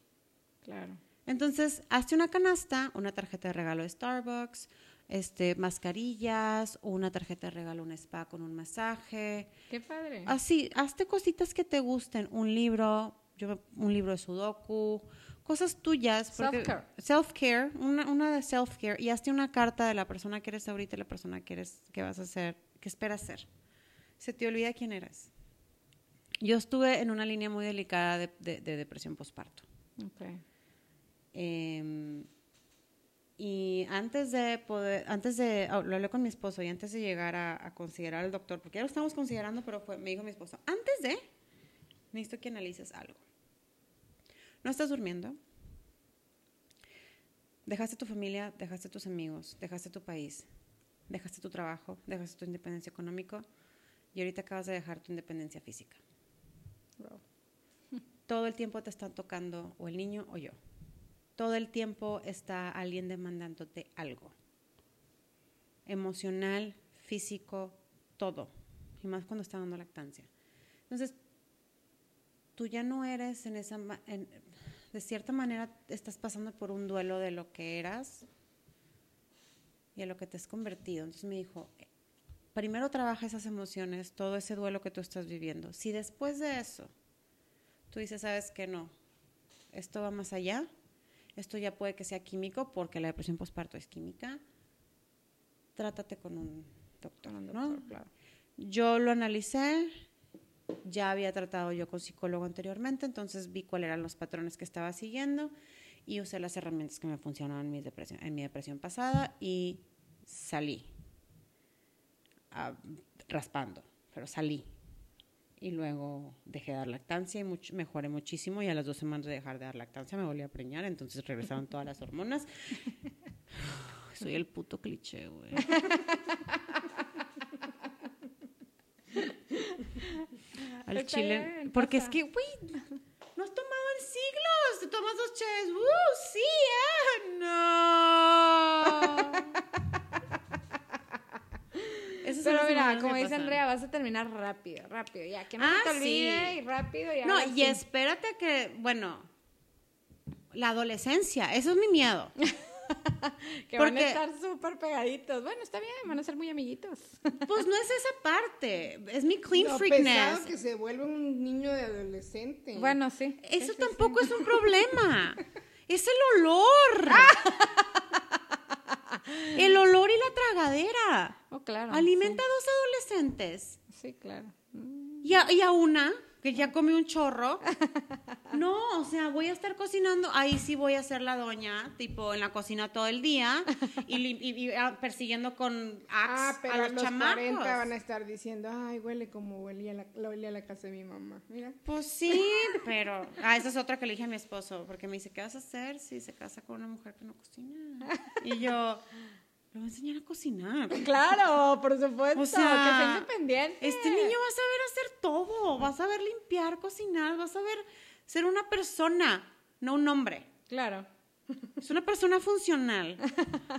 Speaker 1: Claro.
Speaker 3: Entonces, hazte una canasta, una tarjeta de regalo de Starbucks, este, mascarillas, o una tarjeta de regalo, un spa con un masaje.
Speaker 1: Qué padre.
Speaker 3: Así, hazte cositas que te gusten, un libro, yo un libro de sudoku, cosas tuyas.
Speaker 1: Self-care.
Speaker 3: Self-care, una, una de self-care, y hazte una carta de la persona que eres ahorita y la persona que eres, que vas a ser, que esperas ser. Se te olvida quién eres. Yo estuve en una línea muy delicada de, de- de depresión postparto.
Speaker 1: Ok.
Speaker 3: Em, y antes de poder, antes de, oh, lo hablé con mi esposo y antes de llegar a, a considerar al doctor, porque ya lo estamos considerando, pero fue, me dijo mi esposo, antes de, necesito que analices algo. No estás durmiendo. Dejaste tu familia, dejaste tus amigos, dejaste tu país, dejaste tu trabajo, dejaste tu independencia económica y ahorita acabas de dejar tu independencia física. Todo el tiempo te están tocando o el niño o yo. Todo el tiempo está alguien demandándote algo. Emocional, físico, todo. Y más cuando está dando lactancia. Entonces, tú ya no eres en esa... de cierta manera estás pasando por un duelo de lo que eras y a lo que te has convertido. Entonces me dijo, primero trabaja esas emociones, todo ese duelo que tú estás viviendo. Si después de eso tú dices, sabes que no, esto va más allá, esto ya puede que sea químico porque la depresión postparto es química, trátate con un doctor.
Speaker 1: Con un
Speaker 3: ¿no?
Speaker 1: claro.
Speaker 3: Yo lo analicé, ya había tratado yo con psicólogo anteriormente, entonces vi cuáles eran los patrones que estaba siguiendo y usé las herramientas que me funcionaban en mi depresión, en mi depresión pasada y salí raspando, pero salí. Y luego dejé de dar lactancia y much- mejoré muchísimo y a las dos semanas de dejar de dar lactancia me volví a preñar, entonces regresaron todas las hormonas. Soy el puto cliché, güey. Al
Speaker 1: Está
Speaker 3: chile.
Speaker 1: bien,
Speaker 3: porque
Speaker 1: pasa.
Speaker 3: es que, güey, no has tomado en siglos. Te tomas dos ches. ¡Uh, sí! ¡Ah, no! Son
Speaker 1: Pero mira, como
Speaker 3: que
Speaker 1: dice. Andrea, vas a terminar rápido, rápido. Ya, que no
Speaker 3: Ah,
Speaker 1: se te olvide
Speaker 3: sí.
Speaker 1: y rápido. Ya,
Speaker 3: No, y
Speaker 1: sí.
Speaker 3: espérate que, bueno, la adolescencia, eso es mi miedo.
Speaker 1: Que van a
Speaker 3: porque-
Speaker 1: estar súper pegaditos. Bueno, está bien, van a ser muy amiguitos.
Speaker 3: Pues no es esa parte, es mi clean
Speaker 2: Lo
Speaker 3: freakness.
Speaker 2: pesado que se vuelve un niño de adolescente.
Speaker 1: bueno, sí.
Speaker 3: Eso
Speaker 1: Sí, sí,
Speaker 3: tampoco es un problema. Es el olor. el olor y la tragadera.
Speaker 1: Oh, claro.
Speaker 3: Alimenta a dos adolescentes.
Speaker 1: Sí, claro.
Speaker 3: Y a, y a una que ya come un chorro. No, o sea, voy a estar cocinando. Ahí sí voy a ser la doña, tipo en la cocina todo el día y, lim- y- y, ah, persiguiendo con
Speaker 2: Ah,
Speaker 3: axe
Speaker 2: pero
Speaker 3: a
Speaker 2: a
Speaker 3: los,
Speaker 2: los
Speaker 3: chamacos.
Speaker 2: 40 van a estar diciendo, ay, huele como huelía la, la olía la casa de mi mamá. Mira.
Speaker 3: Pues sí, pero. Ah, esa es otra que le dije a mi esposo, porque me dice, ¿qué vas a hacer si se casa con una mujer que no cocina? Y yo, le voy a enseñar a cocinar.
Speaker 1: Claro, por supuesto.
Speaker 3: O sea,
Speaker 1: que sea independiente.
Speaker 3: Este niño va a saber hacer todo, va a saber limpiar, cocinar, va a saber ser una persona, no un hombre.
Speaker 1: Claro.
Speaker 3: Es una persona funcional.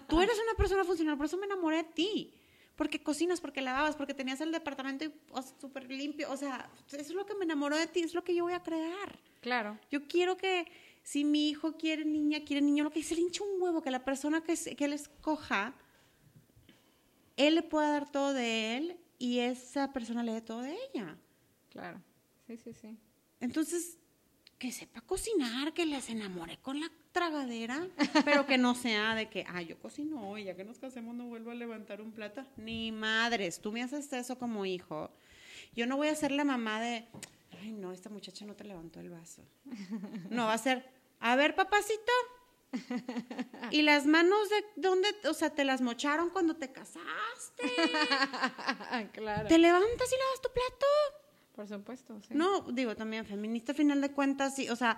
Speaker 3: Tú eres una persona funcional, por eso me enamoré de ti. Porque cocinas, porque lavabas, porque tenías el departamento sea, súper limpio. O sea, eso es lo que me enamoró de ti, es lo que yo voy a crear.
Speaker 1: Claro.
Speaker 3: Yo quiero que si mi hijo quiere niña, quiere niño, lo que se le hincha un huevo, que la persona que, que él escoja, él le pueda dar todo de él y esa persona le dé todo de ella.
Speaker 1: Claro. Sí, sí, sí.
Speaker 3: Entonces, que sepa cocinar, que les enamore con la tragadera, pero que no sea de que, ah, yo cocino hoy, ya que nos casemos no vuelvo a levantar un plato. Ni madres, tú me haces eso como hijo. Yo no voy a ser la mamá de, ay, no, esta muchacha no te levantó el vaso. No, va a ser, a ver, papacito. Y las manos de dónde, o sea, te las mocharon cuando te casaste.
Speaker 1: claro.
Speaker 3: Te levantas y lavas tu plato.
Speaker 1: Por supuesto, sí.
Speaker 3: No, digo, también feminista a final de cuentas, sí, o sea,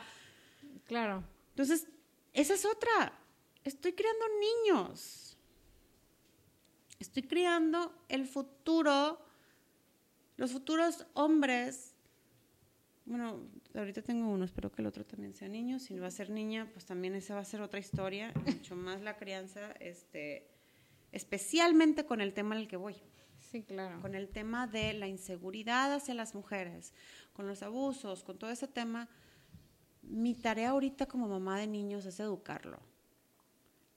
Speaker 1: Claro.
Speaker 3: entonces, esa es otra. Estoy criando niños. Estoy criando el futuro, los futuros hombres, bueno, ahorita tengo uno, espero que el otro también sea niño. Si va a ser niña, pues también esa va a ser otra historia, mucho más la crianza, este, especialmente con el tema al que voy.
Speaker 1: Sí, claro.
Speaker 3: Con el tema de la inseguridad hacia las mujeres, con los abusos, con todo ese tema. Mi tarea ahorita como mamá de niños es educarlo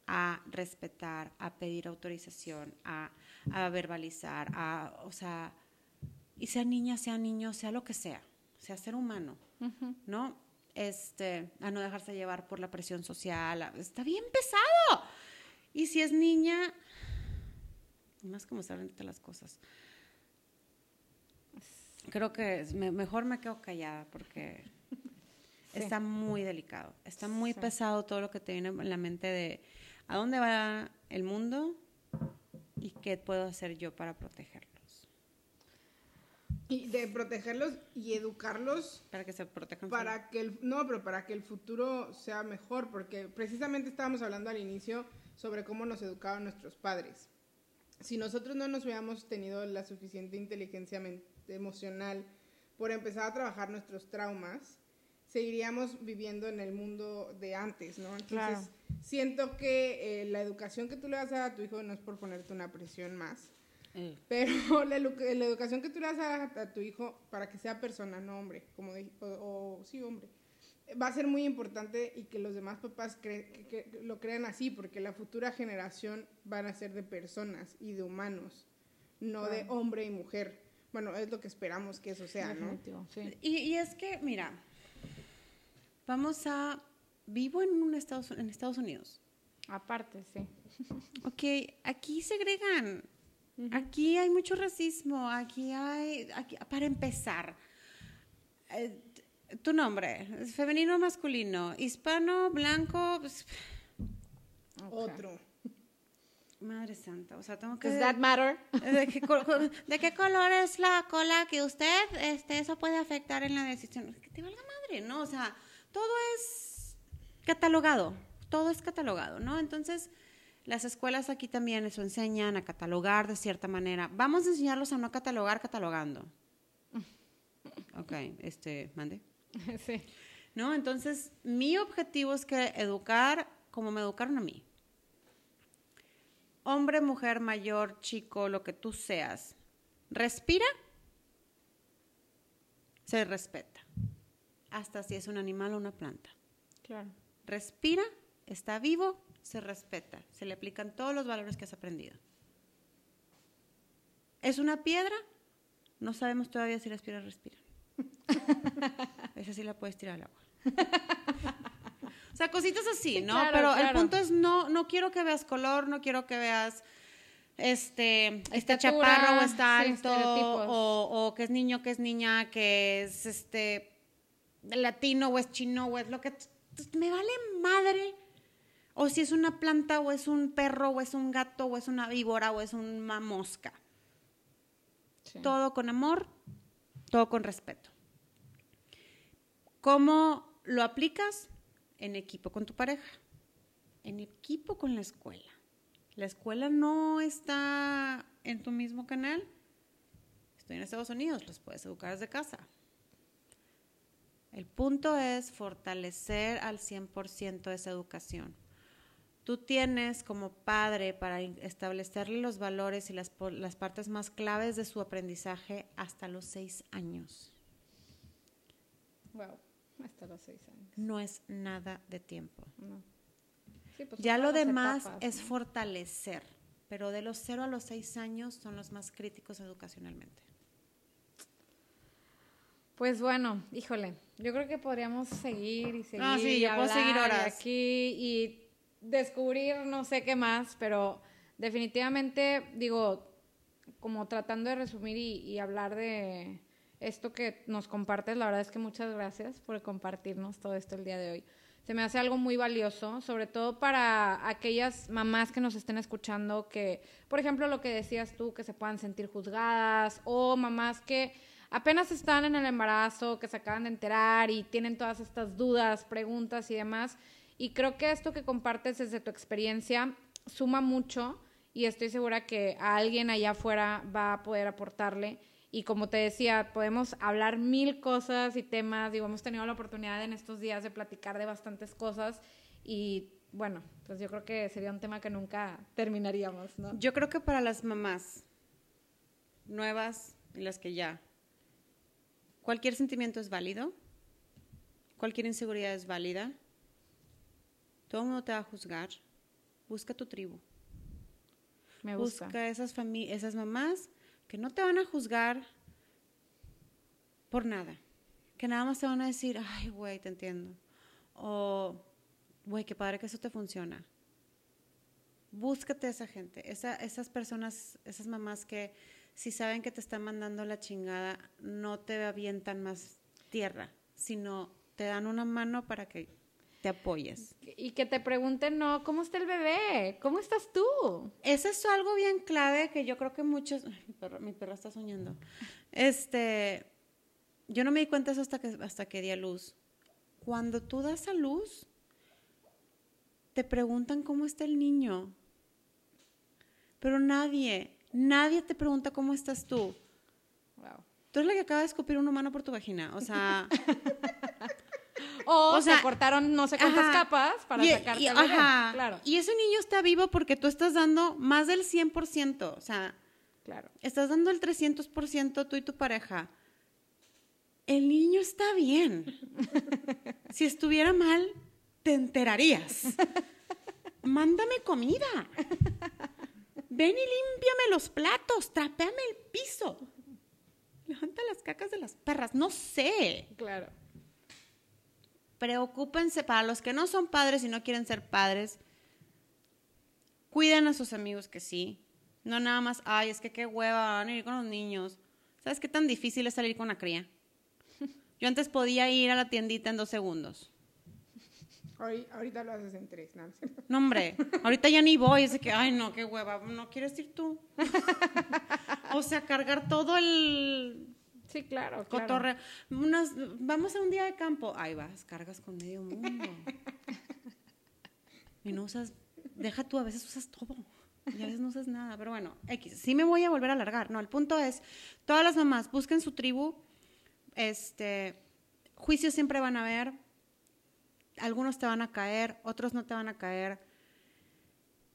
Speaker 3: a respetar, a pedir autorización, a, a verbalizar, a, o sea, y sea niña, sea niño, sea lo que sea, sea ser humano, ¿no? Este, a no dejarse llevar por la presión social, está bien pesado. Y si es niña, más como saben las cosas. Creo que mejor me quedo callada porque está muy delicado, está muy pesado todo lo que te viene en la mente de a dónde va el mundo y qué puedo hacer yo para protegerlo.
Speaker 2: Y de protegerlos y educarlos.
Speaker 3: Para que se protejan.
Speaker 2: Para que el, no, pero para que el futuro sea mejor, porque precisamente estábamos hablando al inicio sobre cómo nos educaban nuestros padres. Si nosotros no nos hubiéramos tenido la suficiente inteligencia emocional por empezar a trabajar nuestros traumas, seguiríamos viviendo en el mundo de antes, ¿no? Entonces, siento que eh, la educación que tú le vas a dar a tu hijo no es por ponerte una presión más, eh. Pero la, educación que tú le das a, tu hijo para que sea persona, no hombre, como o, sí hombre, va a ser muy importante y que los demás papás que, lo crean así, porque la futura generación van a ser de personas y de humanos, no de hombre y mujer. Bueno, es lo que esperamos que eso sea, ¿no?
Speaker 3: Y, y, es que, mira, vamos a... Vivo en, un Estados, en Estados Unidos.
Speaker 1: Aparte, sí.
Speaker 3: Ok, aquí segregan Aquí hay mucho racismo, aquí hay, para empezar, eh, tu nombre, femenino o masculino, hispano, blanco, pues,
Speaker 2: otro.
Speaker 3: Madre santa, o sea, tengo que...
Speaker 1: Does that matter?
Speaker 3: ¿De qué, color es la cola que usted, este, eso puede afectar en la decisión? Que te valga madre, ¿no? O sea, todo es catalogado, todo es catalogado, ¿no? Entonces, las escuelas aquí también eso enseñan a catalogar de cierta manera. Vamos a enseñarlos a no catalogar catalogando. Ok, este, mande. Sí. ¿No? Entonces, mi objetivo es que educar como me educaron a mí. Hombre, mujer, mayor, chico, lo que tú seas. Respira, se respeta. Hasta si es un animal o una planta.
Speaker 1: Claro.
Speaker 3: Respira, está vivo, se respeta, se le aplican todos los valores que has aprendido. ¿Es una piedra? No sabemos todavía si las piedras respiran. Esa sí la puedes tirar al agua. o sea, cositas así, ¿no? Pero el punto es no, no quiero que veas color, no quiero que veas este, este chaparro o está alto, o, o, que es niño, que es niña, que es este latino o es chino o es lo que me vale madre o si es una planta, o es un perro, o es un gato, o es una víbora, o es una mosca. Todo con amor, todo con respeto. ¿Cómo lo aplicas? En equipo con tu pareja, en equipo con la escuela. La escuela no está en tu mismo canal. Estoy en Estados Unidos, los puedes educar desde casa. El punto es fortalecer al 100% esa educación tú tienes como padre para establecerle los valores y las, las partes más claves de su aprendizaje hasta los seis años.
Speaker 1: Wow, hasta los seis años.
Speaker 3: No es nada de tiempo. Pues, ya lo demás es fortalecer, pero de los cero a los seis años son los más críticos educacionalmente.
Speaker 1: Pues bueno, híjole, yo creo que podríamos seguir y seguir.
Speaker 3: Ah, sí, yo puedo seguir horas.
Speaker 1: Aquí y descubrir no sé qué más, pero definitivamente, digo, como tratando de resumir y, hablar de esto que nos compartes, la verdad es que muchas gracias por compartirnos todo esto el día de hoy. Se me hace algo muy valioso, sobre todo para aquellas mamás que nos estén escuchando, que, por ejemplo, lo que decías tú, que se puedan sentir juzgadas, o mamás que apenas están en el embarazo, que se acaban de enterar y tienen todas estas dudas, preguntas y demás. Y creo que esto que compartes desde tu experiencia suma mucho y estoy segura que a alguien allá afuera va a poder aportarle. Y como te decía, podemos hablar mil cosas y temas. Digo, hemos tenido la oportunidad en estos días de platicar de bastantes cosas. Y bueno, pues yo creo que sería un tema que nunca terminaríamos, ¿no?
Speaker 3: Yo creo que para las mamás nuevas y las que ya, cualquier sentimiento es válido, cualquier inseguridad es válida, todo el mundo te va a juzgar, busca tu tribu.
Speaker 1: Me gusta.
Speaker 3: Busca esas, esas mamás que no te van a juzgar por nada. Que nada más te van a decir, ay, güey, te entiendo. O, güey, qué padre que eso te funciona. Búscate esa gente, esa- esas personas, esas mamás que si saben que te están mandando la chingada, no te avientan más tierra, sino te dan una mano para que te apoyes.
Speaker 1: Y que te pregunten, no, ¿cómo está el bebé? ¿Cómo estás tú?
Speaker 3: Eso es algo bien clave que yo creo que muchos. Ay, mi, perro, mi perro está soñando. Este. Yo no me di cuenta de eso hasta que, hasta que di a luz. Cuando tú das a luz, te preguntan cómo está el niño. Pero nadie, nadie te pregunta cómo estás tú.
Speaker 1: Wow.
Speaker 3: Tú eres la que acaba de escupir un humano por tu vagina. O sea.
Speaker 1: O,
Speaker 3: O sea,
Speaker 1: se cortaron no sé cuántas
Speaker 3: ajá.
Speaker 1: capas para
Speaker 3: Y-
Speaker 1: sacarte
Speaker 3: y-
Speaker 1: bebé.
Speaker 3: ajá.
Speaker 1: Claro,
Speaker 3: Y ese niño está vivo porque tú estás dando más del 100%. O sea.
Speaker 1: claro.
Speaker 3: Estás dando el 300% tú y tu pareja. El niño está bien. Si estuviera mal, te enterarías. Mándame comida. Ven y límpiame los platos, trapéame el piso. Levanta las cacas de las perras, no sé.
Speaker 1: Claro.
Speaker 3: Preocúpense para los que no son padres y no quieren ser padres. Cuiden a sus amigos que sí. No nada más, ay, es que qué hueva, van a ir con los niños. ¿Sabes qué tan difícil es salir con una cría? Yo antes podía ir a la tiendita en dos segundos.
Speaker 2: Ahori- Ahorita lo haces en tres, ¿no?
Speaker 3: No, hombre, ahorita ya ni voy. Es de que, ay, no, qué hueva, ¿no quieres ir tú? o sea, cargar todo el
Speaker 1: Sí, claro, claro.
Speaker 3: Unas- vamos a un día de campo. Ahí vas, cargas con medio mundo. y no usas, deja tú, a veces usas todo. Y a veces no usas nada. Pero bueno, X, sí me voy a volver a alargar. No, el punto es, todas las mamás, busquen su tribu. Este, juicios siempre van a haber. Algunos te van a caer, otros no te van a caer.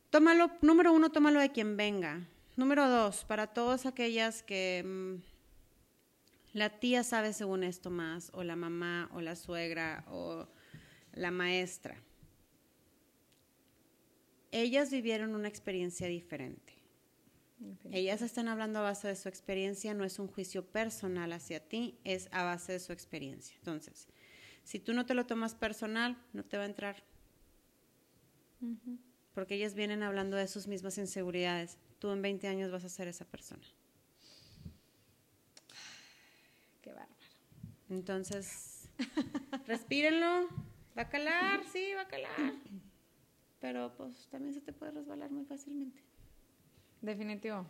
Speaker 3: Tómalo, número uno, tómalo de quien venga. Número dos, para todas aquellas que mm, la tía sabe según esto más, o la mamá, o la suegra, o la maestra. Ellas vivieron una experiencia diferente. Ellas están hablando a base de su experiencia, no es un juicio personal hacia ti, es a base de su experiencia. Entonces, si tú no te lo tomas personal, no te va a entrar. Porque ellas vienen hablando de sus mismas inseguridades. Tú en 20 años vas a ser esa persona.
Speaker 1: Qué bárbaro.
Speaker 3: Entonces, respírenlo. Va a calar, sí, va a calar. Pero pues también se te puede resbalar muy fácilmente.
Speaker 1: Definitivo.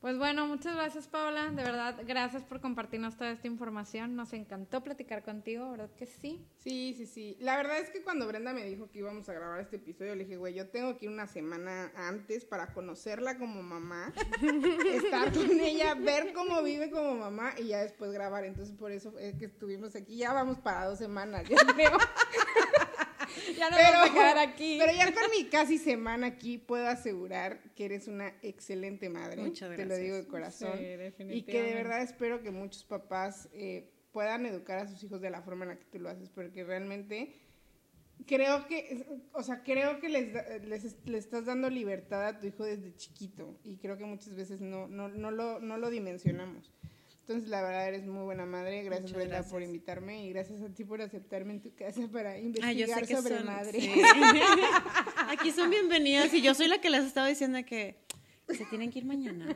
Speaker 1: Pues bueno, muchas gracias Paola, de verdad, gracias por compartirnos toda esta información, nos encantó platicar contigo, ¿verdad que sí?
Speaker 2: Sí, sí, sí. La verdad es que cuando Brenda me dijo que íbamos a grabar este episodio, le dije, güey, yo tengo que ir una semana antes para conocerla como mamá, estar con ella, ver cómo vive como mamá y ya después grabar. Entonces, por eso es que estuvimos aquí. Ya vamos para dos semanas, ya creo.
Speaker 1: Ya nos vamos a quedar aquí.
Speaker 2: pero ya con mi casi semana aquí puedo asegurar que eres una excelente madre.
Speaker 3: Muchas
Speaker 2: Te lo
Speaker 3: gracias.
Speaker 2: digo de corazón.
Speaker 1: Sí,
Speaker 2: y que de
Speaker 1: definitivamente.
Speaker 2: verdad espero que muchos papás eh, puedan educar a sus hijos de la forma en la que tú lo haces, porque realmente creo que, o sea, creo que les, les, le estás dando libertad a tu hijo desde chiquito y creo que muchas veces no, no, no, lo, no lo dimensionamos. Entonces, la verdad, eres muy buena madre. Gracias, Brenda,
Speaker 3: gracias.
Speaker 2: por invitarme y gracias a ti por aceptarme en tu casa para
Speaker 3: Ay,
Speaker 2: investigar sobre madre.
Speaker 3: sí. Aquí son bienvenidas y yo soy la que les estaba diciendo que se tienen que ir mañana.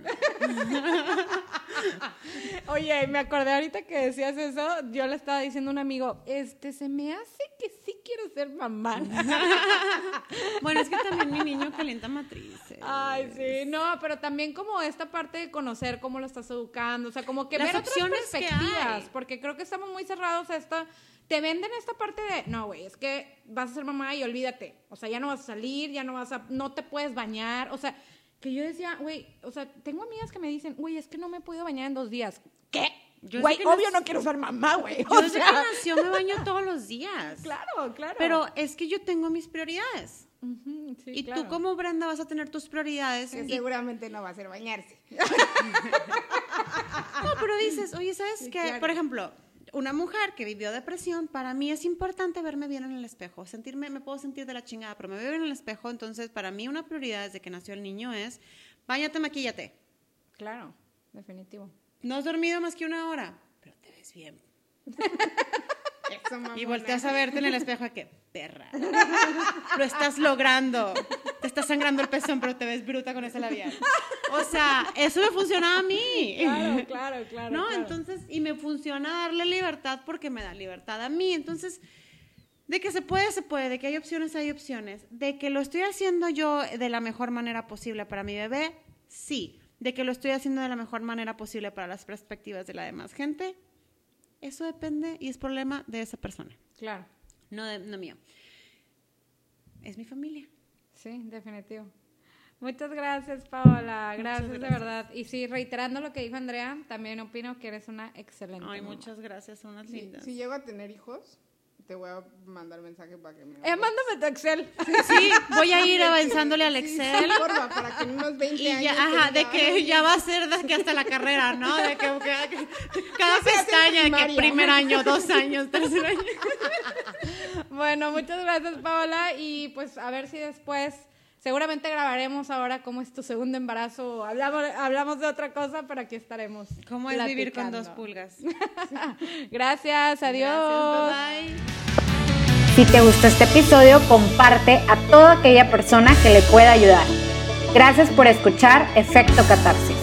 Speaker 1: Oye, me acordé ahorita que decías eso, yo le estaba diciendo a un amigo, este, se me hace que sí quiero ser mamá.
Speaker 3: Bueno, es que también mi niño calienta matrices.
Speaker 1: Ay, sí, no, pero también como esta parte de conocer cómo lo estás educando, o sea, como que
Speaker 3: Las
Speaker 1: ver otras perspectivas, porque creo que estamos muy cerrados a esta, te venden esta parte de, no, güey, es que vas a ser mamá y olvídate, o sea, ya no vas a salir, ya no vas a, no te puedes bañar, o sea, que yo decía, güey, o sea, tengo amigas que me dicen, güey, es que no me he podido bañar en dos días. ¿Qué? Güey, obvio no quiero ser mamá, güey.
Speaker 3: Yo desde
Speaker 1: sea,
Speaker 3: que nació me baño todos los días.
Speaker 1: claro, claro.
Speaker 3: Pero es que yo tengo mis prioridades.
Speaker 1: Sí,
Speaker 3: y
Speaker 1: claro.
Speaker 3: tú como Brenda vas a tener tus prioridades.
Speaker 2: Que
Speaker 3: y-
Speaker 2: seguramente no va a ser bañarse.
Speaker 3: No, pero dices, oye, ¿sabes
Speaker 2: Sí,
Speaker 3: qué?
Speaker 2: claro.
Speaker 3: Por ejemplo, una mujer que vivió depresión, para mí es importante verme bien en el espejo. Sentirme, me puedo sentir de la chingada, pero me veo bien en el espejo. Entonces, para mí una prioridad desde que nació el niño es, bañate, maquíllate.
Speaker 1: Claro, definitivo.
Speaker 3: No has dormido más que una hora, pero te ves bien.
Speaker 2: Eso,
Speaker 3: Y volteas a verte en el espejo, que perra. Lo estás logrando. Te está sangrando el pezón, pero te ves bruta con ese labial. O sea, eso me funciona a mí.
Speaker 1: Claro, claro, claro.
Speaker 3: ¿No?
Speaker 1: claro.
Speaker 3: Entonces, y me funciona darle libertad porque me da libertad a mí. Entonces, de que se puede, se puede, de que hay opciones, hay opciones. De que lo estoy haciendo yo de la mejor manera posible para mi bebé, sí. De que lo estoy haciendo de la mejor manera posible para las perspectivas de la demás gente, eso depende y es problema de esa persona,
Speaker 1: Claro,
Speaker 3: no, de- no mío. Es mi familia.
Speaker 1: sí, definitivo. Muchas gracias, Paola. Gracias, de verdad. Y sí, reiterando lo que dijo Andrea, también opino que eres una excelente.
Speaker 3: Ay,
Speaker 1: mamá.
Speaker 3: muchas gracias, unas
Speaker 2: Si,
Speaker 3: lindas.
Speaker 2: si llego a tener hijos, te voy a mandar mensaje para que me...
Speaker 1: Eh, mándame tu Excel.
Speaker 3: Sí, voy a ir avanzándole al Excel.
Speaker 2: sí, porfa, para que en unos 20
Speaker 3: Y
Speaker 2: años...
Speaker 3: ya, ajá, de que
Speaker 2: "Ay,
Speaker 3: ya va a ser de que hasta la carrera, ¿no? De que, que- que- cada pestaña, de que primer año, dos años, tercer año.
Speaker 1: Bueno, muchas gracias, Paola. Y pues a ver si después, seguramente grabaremos ahora cómo es tu segundo embarazo. o Hablamos, hablamos de otra cosa, pero aquí estaremos.
Speaker 3: ¿Cómo es vivir con dos pulgas?
Speaker 1: Gracias, adiós.
Speaker 3: Gracias, bye bye.
Speaker 4: Si te gustó este episodio, comparte a toda aquella persona que le pueda ayudar. Gracias por escuchar Efecto Catarsis.